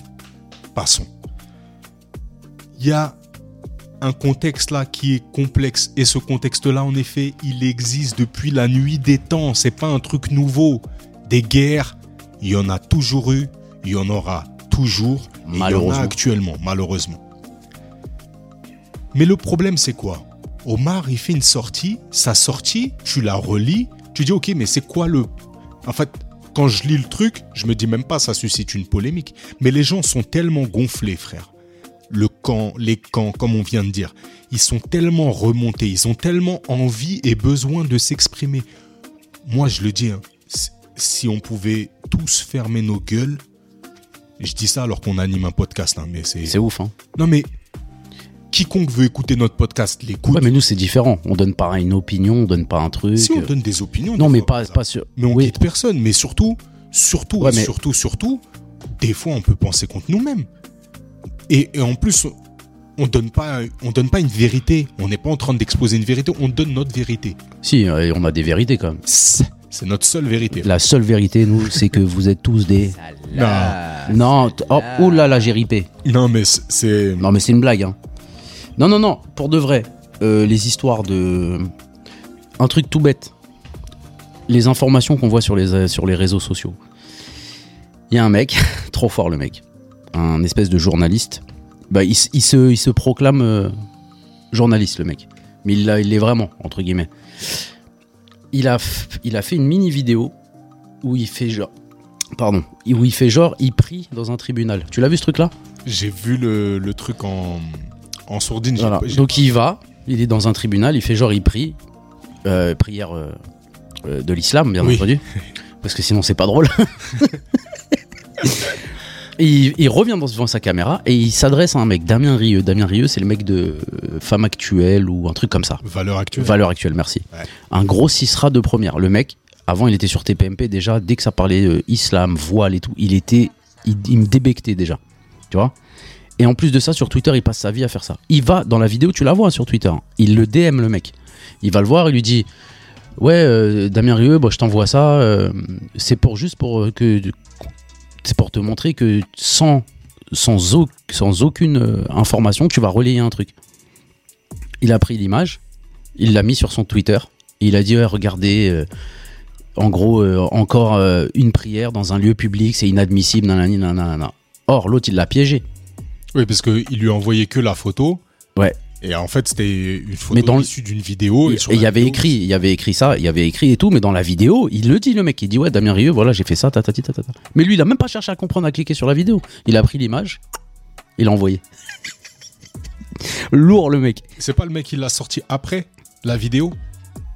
passons. Il y a un contexte là qui est complexe. Et ce contexte-là, en effet, il existe depuis la nuit des temps. C'est pas un truc nouveau. Des guerres, Il y en a toujours eu, il y en aura toujours, et il y en a actuellement, malheureusement. Mais le problème, c'est quoi? Omar, il fait une sortie, sa sortie, tu la relis, tu dis, ok, mais c'est quoi le... En fait, quand je lis le truc, je me dis même pas ça suscite une polémique. Mais les gens sont tellement gonflés, frère. Camp, les camps, comme on vient de dire, ils sont tellement remontés, ils ont tellement envie et besoin de s'exprimer. Moi, je le dis, hein, si- on pouvait tous fermer nos gueules, je dis ça alors qu'on anime un podcast, hein, mais c'est... C'est ouf, hein. Non mais, quiconque veut écouter notre podcast l'écoute. Ouais, mais nous, c'est différent. On donne pas une opinion, on donne pas un truc. si on donne des opinions... Non, des mais fois, pas, ça- pas sur. Mais on oui. quitte personne. Mais surtout, surtout, Ouais, et mais- surtout, surtout, des fois, on peut penser contre nous-mêmes. Et, et en plus, on donne pas, on donne pas une vérité. On n'est pas en train d'exposer une vérité. On donne notre vérité. Si, euh, on a des vérités quand même. C'est notre seule vérité. La seule vérité, nous, c'est que vous êtes tous des. Non, oh, oh là là, j'ai ripé. non, mais c'est- c'est. Non, mais c'est une blague, hein. Non, non, non, pour de vrai, euh, les histoires de. Un truc tout bête. Les informations qu'on voit sur les, euh, sur les réseaux sociaux. Il y a un mec, trop fort le mec, un espèce de journaliste. Bah, il, se, il se proclame euh, journaliste, le mec. Mais il l'est vraiment, entre guillemets. Il a, il a fait une mini vidéo où il fait genre. Pardon. Où il fait genre, il prie dans un tribunal. Tu l'as vu ce truc-là? J'ai vu le, le truc en, en sourdine. Voilà. Donc pas- il va, il est dans un tribunal, il fait genre il prie, euh, prière euh, euh, de l'islam bien Oui. entendu, parce que sinon c'est pas drôle. Il, il revient devant sa caméra et il s'adresse à un mec, Damien Rieu. Damien Rieu, c'est le mec de euh, Femme Actuelle ou un truc comme ça. Valeur actuelle. Valeur Actuelle, merci. Ouais. Un gros Cisra de première. Le mec, avant il était sur TPMP déjà, dès que ça parlait euh, islam, voile et tout, il était, il, il me débectait déjà. Tu vois? Et en plus de ça, sur Twitter, il passe sa vie à faire ça. Il va dans la vidéo, tu la vois sur Twitter. hein. Il le DM le mec. Il va le voir, il lui dit Ouais, euh, Damien Rieu, bah, je t'envoie ça. euh, c'est pour juste pour que. C'est pour te montrer que sans, sans, au- sans aucune euh, information, tu vas relayer un truc. Il a pris l'image, il l'a mis sur son Twitter. Et il a dit ouais, regardez, euh, en gros, euh, encore euh, une prière dans un lieu public, c'est inadmissible. Nanani, nanana. Or, l'autre, il l'a piégé. Oui, parce qu'il lui a envoyé que la photo. Ouais. Et en fait, c'était une photo Mais dans issue d'une vidéo. Et il y avait écrit, il y avait écrit ça, il y avait écrit et tout, mais dans la vidéo, il le dit le mec, il dit ouais Damien Rieu, voilà j'ai fait ça, tatati tatata. Mais lui il a même pas cherché à comprendre, à cliquer sur la vidéo. Il a pris l'image, il l'a envoyé. Lourd le mec. C'est pas le mec qui l'a sorti après la vidéo?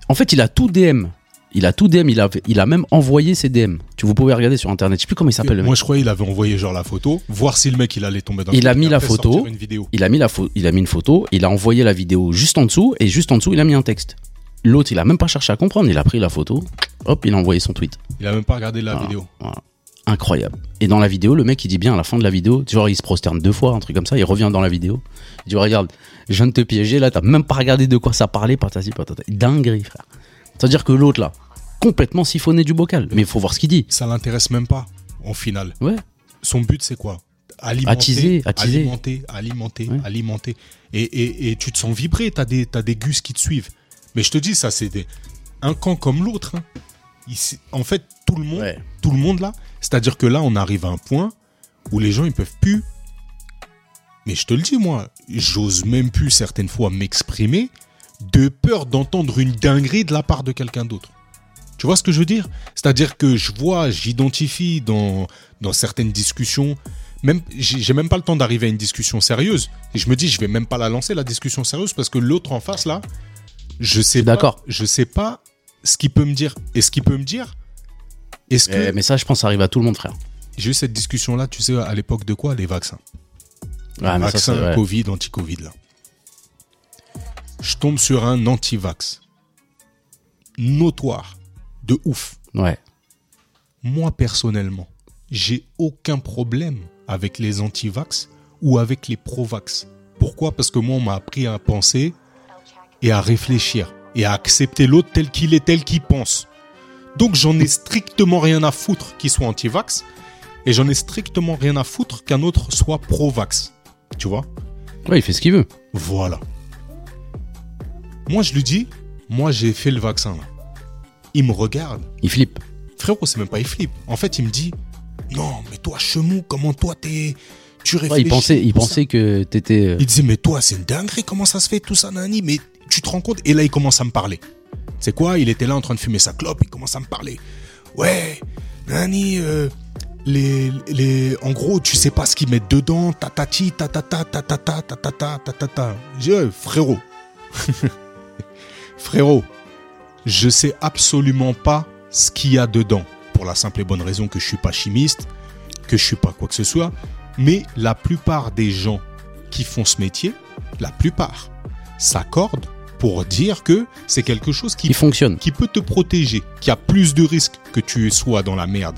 En fait il a tout DM, il a tout DM, il a, il a même envoyé ses DM. Tu vous pouvez regarder sur internet, je sais plus comment il s'appelle le Moi, je croyais qu'il avait envoyé genre la photo, voir si le mec il allait tomber dans Il a mis la photo. sortir Une vidéo. Il a mis la il a mis une photo, il a envoyé la vidéo juste en dessous et juste en dessous il a mis un texte. L'autre il a même pas cherché à comprendre, il a pris la photo, hop il a envoyé son tweet. Il a même pas regardé la Voilà. vidéo. Voilà. Incroyable. Et dans la vidéo, le mec, il dit bien à la fin de la vidéo, genre il se prosterne deux fois, un truc comme ça, il revient dans la vidéo. Il dit regarde, je viens de te piéger, là, t'as même pas regardé de quoi ça parlait, patata. Dinguerie, frère. C'est-à-dire que l'autre, là, complètement siphonné du bocal. Mais il faut voir ce qu'il dit. Ça l'intéresse même pas, en final. Ouais. Son but, c'est quoi? Alimenter, Attiser, attiser. alimenter, alimenter, Ouais. alimenter. Et, et, et tu te sens vibrer, t'as des, t'as des gus qui te suivent. Mais je te dis, ça, c'est des... un camp comme l'autre. hein. Ici- En fait, tout le monde, Ouais. tout le monde là, c'est-à-dire que là, on arrive à un point où les gens, ils peuvent plus. Mais je te le dis, moi, j'ose même plus certaines fois m'exprimer de peur d'entendre une dinguerie de la part de quelqu'un d'autre. Tu vois ce que je veux dire? C'est-à-dire que je vois, j'identifie dans, dans certaines discussions, même j'ai même pas le temps d'arriver à une discussion sérieuse. Et je me dis, je vais même pas la lancer, la discussion sérieuse, parce que l'autre en face, là, je sais pas, d'accord. je sais pas ce qu'il peut me dire. Et ce qu'il peut me dire, est-ce que Eh, mais ça, je pense, ça arrive à tout le monde, frère. j'ai eu cette discussion-là, tu sais, à l'époque de quoi? Les vaccins. Ouais, mais ça, vaccin, c'est vrai. Covid, anti-Covid, là. Je tombe sur un anti-vax. Notoire. De ouf. Ouais. Moi, personnellement, j'ai aucun problème avec les anti-vax ou avec les pro-vax. Pourquoi? Parce que moi, on m'a appris à penser et à réfléchir et à accepter l'autre tel qu'il est, tel qu'il pense. Donc, j'en ai strictement rien à foutre qu'il soit anti-vax et j'en ai strictement rien à foutre qu'un autre soit pro-vax. Tu vois? Ouais, il fait ce qu'il veut. Voilà. Moi, je lui dis, moi, j'ai fait le vaccin. là. Il me regarde. Il flippe. Frérot, c'est même pas il flippe. En fait, il me dit, non, mais toi, chemou, comment toi, t'es. Tu réfléchis. Ouais, il pensait, il pensait que t'étais. euh, Il disait, mais toi, c'est une dinguerie, comment ça se fait, tout ça, nani, mais tu te rends compte? Et là, il commence à me parler. C'est quoi? Il était là en train de fumer sa clope, il commence à me parler. Ouais, nani, euh, les, les, en gros, tu sais pas ce qu'ils mettent dedans, tatati, tatata, tatata, tatata, tatata. J'ai frérot. frérot, je sais absolument pas ce qu'il y a dedans. Pour la simple et bonne raison que je suis pas chimiste, que je suis pas quoi que ce soit. Mais la plupart des gens qui font ce métier, la plupart, s'accordent pour dire que c'est quelque chose qui, fonctionne. qui peut te protéger, qui a plus de risques que tu sois dans la merde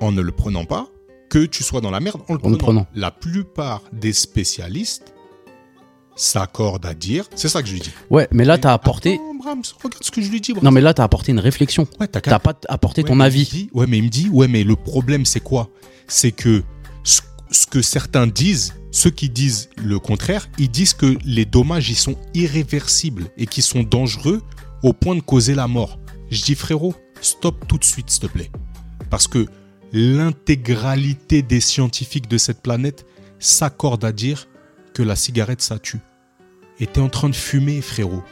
en ne le prenant pas, que tu sois dans la merde en le En le prenant. prenant. La plupart des spécialistes s'accordent à dire, c'est ça que je lui dis. Ouais, mais là, t'as apporté. Attends, Brahms, regarde ce que je lui dis. Brahms. Non, mais là, t'as apporté une réflexion. Ouais, t'as T'as pas apporté Ouais, ton avis. dit- ouais, mais il me dit, ouais, mais le problème, c'est quoi? C'est que ce, ce que certains disent, ceux qui disent le contraire, ils disent que les dommages, ils sont irréversibles et qu'ils sont dangereux au point de causer la mort. Je dis, frérot, stop tout de suite, s'il te plaît. Parce que l'intégralité des scientifiques de cette planète s'accordent à dire que la cigarette, ça tue. Et t'es en train de fumer, frérot.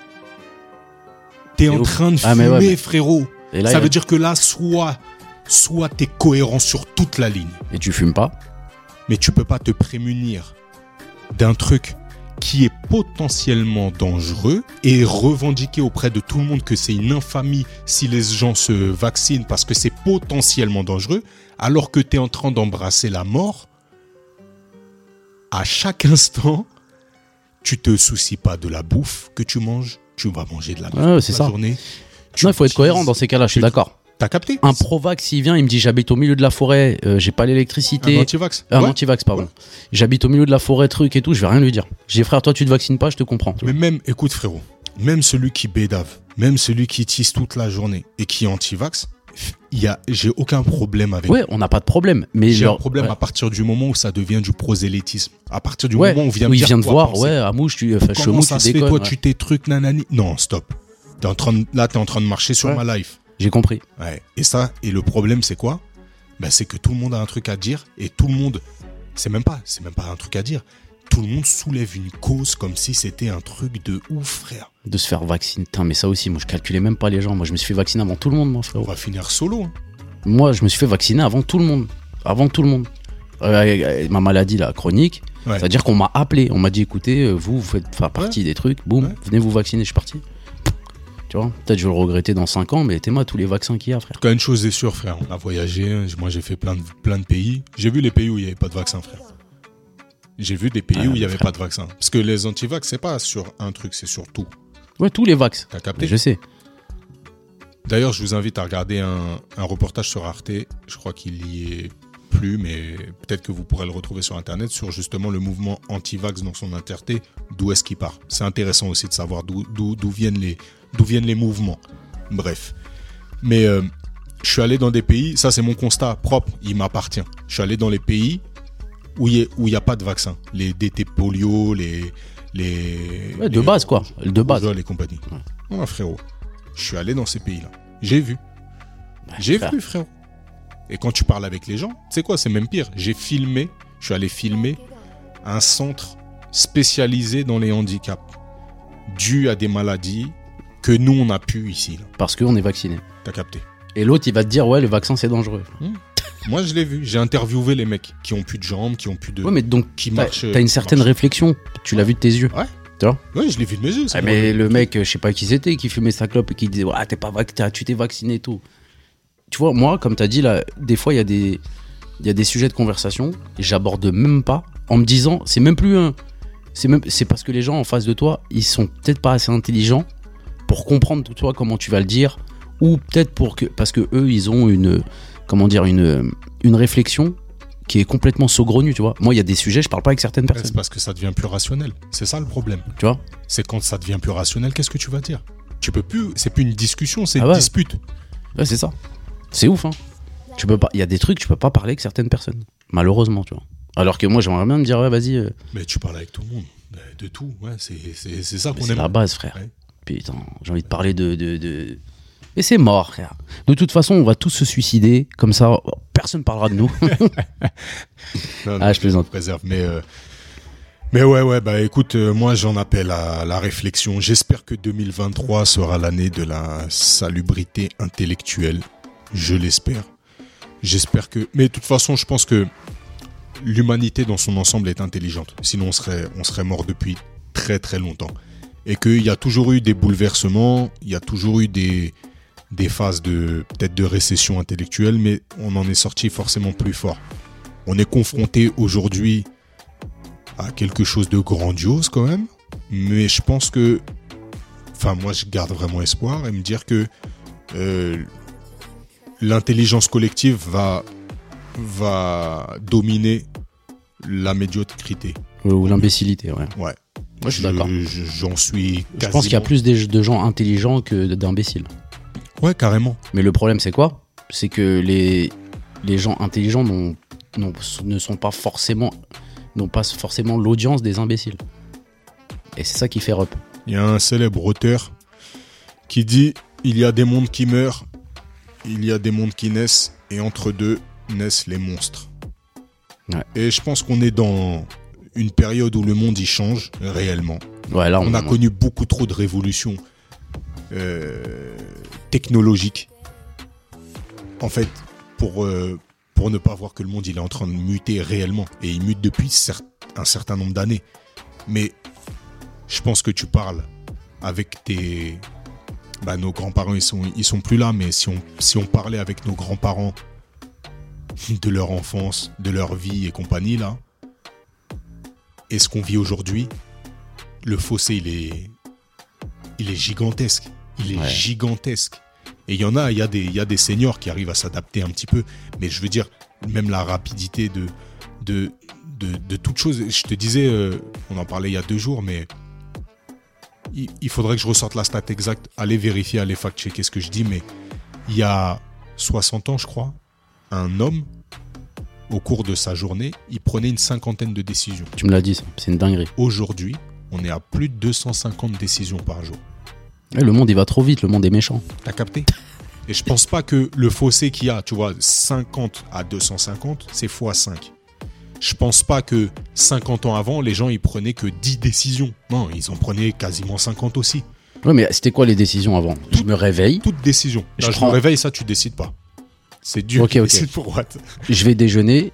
T'es en train de Ah, fumer, mais ouais, mais- frérot. Et là, Ça veut dire que là, soit, soit t'es cohérent sur toute la ligne, Et tu fumes pas? mais tu peux pas te prémunir d'un truc qui est potentiellement dangereux et revendiquer auprès de tout le monde que c'est une infamie si les gens se vaccinent parce que c'est potentiellement dangereux, alors que tu es en train d'embrasser la mort. À chaque instant, tu te soucies pas de la bouffe que tu manges, tu vas manger de la bouffe Ouais, toute c'est la ça. journée. Tu Non, il faut être cohérent dans ces cas-là, je suis d'accord. T'as capté Un Provax, s'il vient, il me dit j'habite au milieu de la forêt, euh, j'ai pas l'électricité. Un antivax Un Ouais. antivax, pardon. Ouais. J'habite au milieu de la forêt, truc et tout, je vais rien lui dire. J'ai dit, frère, toi tu te vaccines pas, je te comprends. Mais même, écoute frérot, même celui qui bédave, même celui qui tisse toute la journée et qui est anti-vax, il y a, j'ai aucun problème avec. Ouais, on n'a pas de problème. Mais J'ai un problème ouais. à partir du moment où ça devient du prosélytisme. À partir du Ouais, moment où on vient, où il dire vient de voir, penser. ouais, Amouche, tu, enfin, Comment ça tu se fait, déconnes. toi, ouais. tu t'es trucs, nanani Non, stop. T'es en train de, là, t'es en train de marcher sur ma life. J'ai compris. Ouais. Et ça, et le problème, c'est quoi? Ben, C'est que tout le monde a un truc à dire et tout le monde, c'est même pas, c'est même pas un truc à dire. Tout le monde soulève une cause comme si c'était un truc de ouf, frère. De se faire vacciner. Putain, mais ça aussi, moi je calculais même pas les gens. Moi je me suis fait vacciner avant tout le monde, mon On frérot. va finir solo. hein. Moi je me suis fait vacciner avant tout le monde. Avant tout le monde. Euh, ma maladie là, chronique, Ouais. c'est-à-dire qu'on m'a appelé. On m'a dit écoutez, euh, vous, vous faites faire partie des trucs, boum, Ouais. venez vous vacciner, je suis parti. Tu vois, peut-être je vais le regretter dans 5 ans, mais t'es moi tous les vaccins qu'il y a, frère. En tout cas, une chose est sûre, frère. On a voyagé. Moi, j'ai fait plein de, plein de pays. J'ai vu les pays où il n'y avait pas de vaccin, frère. J'ai vu des pays Ah, où il n'y avait frère. pas de vaccin. Parce que les antivax, c'est pas sur un truc, c'est sur tout. Ouais, tous les vax. T'as Mais capté je sais. D'ailleurs, je vous invite à regarder un, un reportage sur Arte. Je crois qu'il y est plus, mais peut-être que vous pourrez le retrouver sur Internet sur justement le mouvement anti-vax dans son entièreté. D'où est-ce qu'il part C'est intéressant aussi de savoir d'où d'où- d'où viennent les d'où viennent les mouvements. Bref, mais euh, je suis allé dans des pays. Ça, c'est mon constat propre. Il m'appartient. Je suis allé dans les pays où il a- n'y a pas de vaccin. Les DT polio, les les Ouais, de les- base, quoi. De base. rougeole et compagnie. Non, frérot. Je suis allé dans ces pays-là. J'ai vu. J'ai vu, frérot. Et quand tu parles avec les gens, sais quoi, c'est même pire. J'ai filmé, je suis allé filmer un centre spécialisé dans les handicaps dus à des maladies que nous, on a pu ici. là. Parce qu'on est vacciné. T'as capté Et l'autre, il va te dire, ouais, le vaccin, c'est dangereux. Moi, je l'ai vu. J'ai interviewé les mecs qui ont plus de jambes, qui ont plus de. Ouais, mais donc, qui marchent. t'as une certaine réflexion. Tu l'as vu de tes yeux. Ouais, je l'ai vu de mes yeux. Ah, moi. mais le mec, euh, je sais pas qui c'était, qui fumait sa clope et qui disait, ouais, t'es pas vac- tu t'es vacciné et tout. Tu vois, moi, comme t'as dit, là, des fois, il y, a des- y a des sujets de conversation et j'aborde même pas en me disant, c'est même plus un. C'est même, c'est parce que les gens en face de toi, ils sont peut-être pas assez intelligents pour comprendre toi comment tu vas le dire ou peut-être pour que parce que eux ils ont une comment dire une une réflexion qui est complètement saugrenue, tu vois. Moi, il y a des sujets, je parle pas avec certaines personnes, C'est parce que ça devient plus rationnel. C'est ça le problème. tu vois. C'est quand ça devient plus rationnel, qu'est-ce que tu vas dire? Tu peux plus. C'est plus une discussion, c'est Ah une ouais. dispute. Ouais, c'est ça. C'est ouf, hein. Tu peux pas. Il y a des trucs, tu peux pas parler avec certaines personnes. Malheureusement, tu vois. Alors que moi, j'aimerais bien me dire, ouais, vas-y, euh, Mais tu parles avec tout le monde. De tout, ouais, c'est c'est- c'est ça qu'on c'est aime. la base, frère. Ouais. Putain, j'ai envie de parler de, de, de, Mais c'est mort, frère. De toute façon, on va tous se suicider. Comme ça, personne parlera de nous. Non, non, Ah, je plaisante. préserve. Mais, euh, mais ouais, ouais, bah écoute, euh, moi j'en appelle à la réflexion. J'espère que 2023 sera l'année de la salubrité intellectuelle. Je l'espère. J'espère que. Mais de toute façon, je pense que l'humanité dans son ensemble est intelligente. Sinon, on serait, on serait mort depuis très très longtemps. Et qu'il y a toujours eu des bouleversements, il y a toujours eu des, des phases de peut-être de récession intellectuelle, mais on en est sorti forcément plus fort. On est confronté aujourd'hui à quelque chose de grandiose quand même, mais je pense que, enfin moi je garde vraiment espoir et me dire que euh, l'intelligence collective va va dominer la médiocrité. Ou l'imbécilité, ouais. Ouais. Moi, je suis d'accord. je- J'en suis. Je pense qu'il y a plus de gens intelligents que d'imbéciles. Ouais, carrément. Mais le problème, c'est quoi? C'est que les, les gens intelligents n'ont- n'ont- ne sont pas forcément n'ont pas forcément l'audience des imbéciles. Et c'est ça qui fait rep. Il y a un célèbre auteur qui dit il y a des mondes qui meurent, il y a des mondes qui naissent, et entre deux naissent les monstres. Ouais. Et je pense qu'on est dans une période où le monde y change réellement. Ouais, là, on, On a connu beaucoup trop de révolutions euh, technologiques. En fait, pour, euh, pour ne pas voir que le monde il est en train de muter réellement. Et il mute depuis un certain nombre d'années. Mais je pense que tu parles avec tes... Bah, nos grands-parents, ils sont, ils sont plus là, mais si on, si on parlait avec nos grands-parents de leur enfance, de leur vie et compagnie, là, et ce qu'on vit aujourd'hui, le fossé, il est, il est gigantesque. Il est Ouais. gigantesque. Et il y en a, il y a des, y a des seniors qui arrivent à s'adapter un petit peu. Mais je veux dire, même la rapidité de, de, de, de toute chose. Je te disais, euh, on en parlait il y a deux jours, mais il, il faudrait que je ressorte la stat exacte. Allez vérifier, allez fact-checker ce que je dis. Mais il y a 60 ans, je crois, un homme, au cours de sa journée, il prenait une cinquantaine de décisions. Tu me l'as dit, c'est une dinguerie. Aujourd'hui, on est à plus de 250 décisions par jour. Le monde, il va trop vite, le monde est méchant. T'as capté? Et je pense pas que le fossé qu'il y a, tu vois, 50 à 250, c'est x5. Je pense pas que 50 ans avant, les gens ils prenaient que 10 décisions. Non, ils en prenaient quasiment 50 aussi. Ouais, mais c'était quoi les décisions avant? Je me réveille, Toutes décisions. Je Là, je, prends- me réveille, ça tu décides pas. C'est dur. Ok, ok. Pour what je vais déjeuner,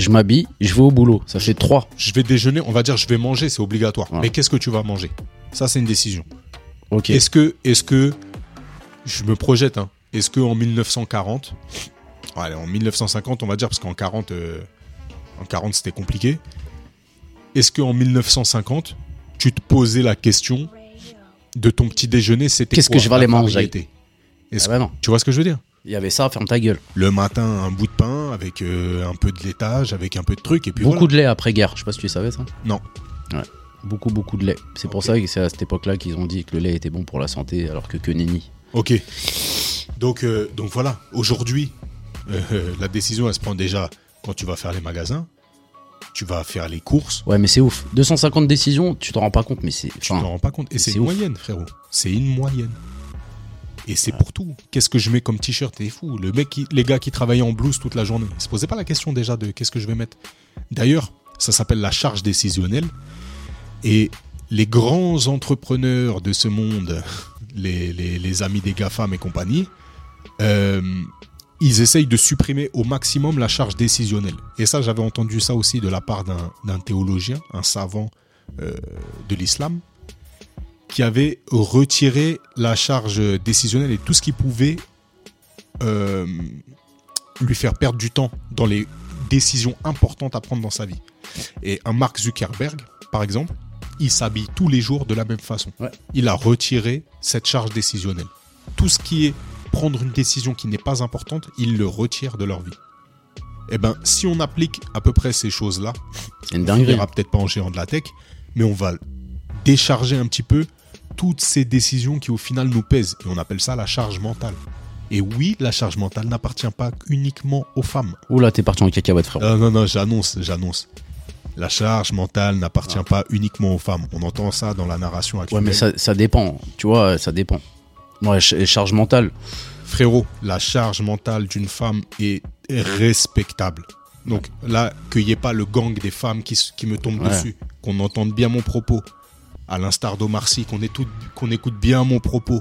je m'habille, je vais au boulot. Ça fait trois. Je vais déjeuner, on va dire je vais manger, c'est obligatoire. Mais qu'est-ce que tu vas manger? Ça c'est une décision. Ok. Est-ce que, est-ce que, je me projette, hein, est-ce que en 1940, allez, en 1950, on va dire, parce qu'en 40, euh, en 40 c'était compliqué. Est-ce que en 1950, tu te posais la question de ton petit déjeuner, c'était Qu'est-ce que je vais aller manger? Est-ce Ah bah. Tu vois ce que je veux dire? Il y avait ça, ferme ta gueule. Le matin, un bout de pain avec euh, un peu de laitage, avec un peu de truc, et puis beaucoup voilà. de lait après-guerre. Je sais pas si tu savais ça. Non. Beaucoup, beaucoup de lait. C'est pour ça que c'est à cette époque-là qu'ils ont dit que le lait était bon pour la santé, alors que que nenni. Ok. Donc, euh, donc voilà, aujourd'hui, euh, la décision, elle se prend déjà quand tu vas faire les magasins, tu vas faire les courses, Ouais, mais c'est ouf. 250 décisions, tu t'en rends pas compte, mais c'est. tu t'en rends pas compte. Et c'est c'est une ouf. moyenne, frérot. C'est une moyenne. Et c'est pour tout. Qu'est-ce que je mets comme t-shirt? T'es fou. Le mec, les gars qui travaillaient en blouse toute la journée, ils se posaient pas la question déjà de qu'est-ce que je vais mettre. D'ailleurs, ça s'appelle la charge décisionnelle. Et les grands entrepreneurs de ce monde, les, amis des GAFAM et compagnie, euh, ils essayent de supprimer au maximum la charge décisionnelle. Et ça, j'avais entendu ça aussi de la part d'un d'un théologien, un savant euh, de l'islam, qui avait retiré la charge décisionnelle et tout ce qui pouvait euh, lui faire perdre du temps dans les décisions importantes à prendre dans sa vie. Et un Mark Zuckerberg, par exemple, il s'habille tous les jours de la même façon. Ouais. Il a retiré cette charge décisionnelle. Tout ce qui est prendre une décision qui n'est pas importante, il le retire de leur vie. Eh ben, si on applique à peu près ces choses-là, on dinguerie. finira peut-être pas en géant de la tech, mais on va décharger un petit peu toutes ces décisions qui au final nous pèsent. Et on appelle ça la charge mentale. Et oui, la charge mentale n'appartient pas uniquement aux femmes. Oula, t'es parti en cacahuète, frère. Non, non, non, j'annonce, j'annonce. La charge mentale n'appartient pas uniquement aux femmes. On entend ça dans la narration ouais, actuelle. mais ça, ça dépend. Tu vois, ça dépend. Ouais, ch- charge mentale. Frérot, la charge mentale d'une femme est respectable. Donc là, qu'il n'y ait pas le gang des femmes qui, me tombe Ouais. dessus, qu'on entende bien mon propos, à l'instar d'Omar Sy, qu'on écoute, qu'on écoute bien mon propos.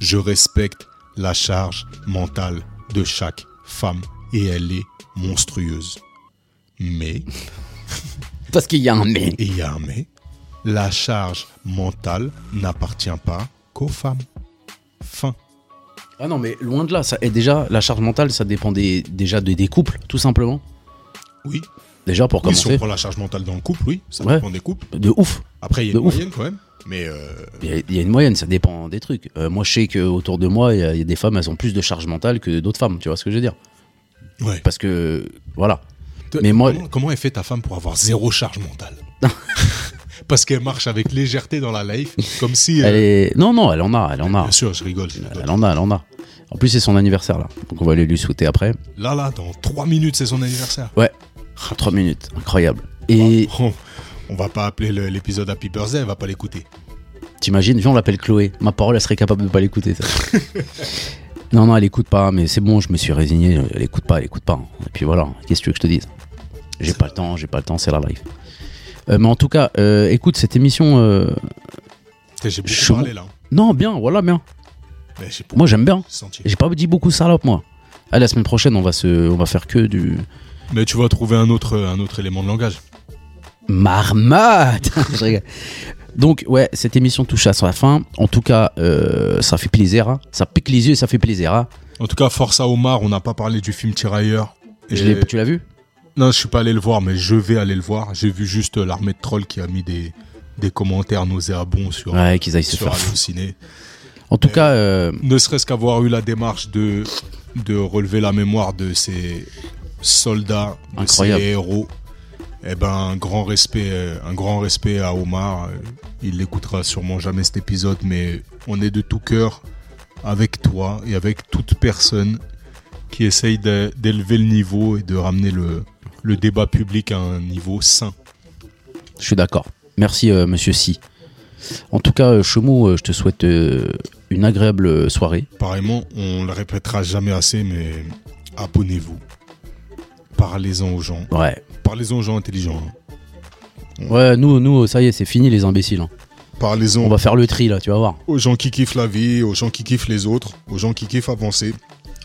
Je respecte la charge mentale de chaque femme et elle est monstrueuse. Mais, Parce qu'il y a un mais. il y a un mais, la charge mentale n'appartient pas qu'aux femmes. Fin. Ah non, mais loin de là. Ça, et déjà, la charge mentale, ça dépend des, déjà de, des couples, tout simplement. Oui, Déjà, pour Oui, si on commencer. prend la charge mentale dans le couple, oui, ça Ouais. dépend des couples. De ouf. Après, il y a De une ouf. moyenne quand même. Mais euh, Il y, a- il y a une moyenne, ça dépend des trucs. Euh, moi, je sais qu'autour de moi, il y, a- il y a des femmes, elles ont plus de charge mentale que d'autres femmes. Tu vois ce que je veux dire? Ouais. Parce que, voilà. Mais moi- comment, comment elle fait ta femme pour avoir zéro charge mentale? Parce qu'elle marche avec légèreté dans la life, comme si. euh, est... Non, non, elle en a, elle en a. Bien sûr, je rigole. je rigole. Elle en a, elle en a. En plus, c'est son anniversaire, là. Donc, on va aller lui souhaiter après. Là, là, dans 3 minutes, c'est son anniversaire. Ouais. Ah, Trois minutes, incroyable. Et On, on va pas appeler le- l'épisode Happy Birthday, elle va pas l'écouter. t'imagines, viens, on l'appelle Chloé. Ma parole, elle serait capable de pas l'écouter. non, non, elle écoute pas, mais c'est bon, je me suis résigné. Elle écoute pas, elle écoute pas. Et puis voilà, qu'est-ce que tu veux que je te dise? J'ai pas le temps, j'ai pas le temps, c'est la life. Euh, mais en tout cas, euh, écoute, cette émission. euh, Putain, J'ai beaucoup Je- parlé là. hein. Non, bien, voilà, bien. Moi, j'aime bien. J'ai pas dit beaucoup salope, moi. Allez, la semaine prochaine, on va, se... on va faire que du. Mais tu vas trouver un autre, un autre élément de langage. Marmotte. Donc, ouais, cette émission touche à sa fin. En tout cas, euh, ça fait plaisir. hein. Ça pique les yeux et ça fait plaisir. hein. En tout cas, force à Omar, on n'a pas parlé du film Tirailleur. Je Et- l'ai- Tu l'as vu? Non, je suis pas allé le voir, mais je vais aller le voir. J'ai vu juste l'armée de trolls qui a mis des, des commentaires nauséabonds sur, Ouais, qu'ils aillent se faire. En tout cas, euh, Ne serait-ce qu'avoir eu la démarche de, de relever la mémoire de ces soldats, de Incroyable. héros, eh ben, un grand respect, euh, un grand respect à Omar. Il n'écoutera sûrement jamais cet épisode, mais on est de tout cœur avec toi et avec toute personne qui essaye d'élever le niveau et de ramener le, le débat public à un niveau sain. je suis d'accord. Merci, euh, monsieur Si. En tout cas, euh, Chemou, euh, je te souhaite euh, une agréable soirée. Pareillement, on le répétera jamais assez, mais abonnez-vous. Parlez-en aux gens. Ouais. Parlez-en aux gens intelligents. hein. Ouais, nous, nous, ça y est, c'est fini les imbéciles. hein. Parlez-en On va faire le tri là, tu vas voir. aux gens qui kiffent la vie, aux gens qui kiffent les autres, aux gens qui kiffent avancer.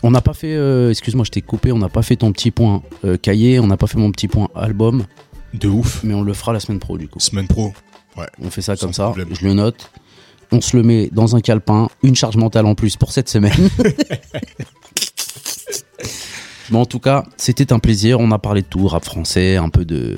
On n'a pas fait, euh, excuse-moi, je t'ai coupé, on n'a pas fait ton petit point euh, cahier, on n'a pas fait mon petit point album, De ouf. mais on le fera la semaine pro du coup. Semaine pro. Ouais. On fait ça Sans comme ça, problème. je le note. On se le met dans un calepin, une charge mentale en plus pour cette semaine. Bon, en tout cas, c'était un plaisir. On a parlé de tout, rap français, un peu de.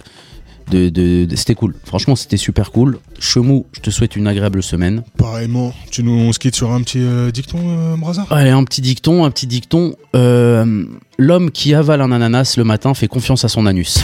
de, de- de- c'était cool. Franchement, c'était super cool. Chemou, je te souhaite une agréable semaine. Pareillement. Tu nous, on se quitte sur un petit euh, dicton, euh, Brazard Allez, un petit dicton, un petit dicton. Euh, L'homme qui avale un ananas le matin fait confiance à son anus.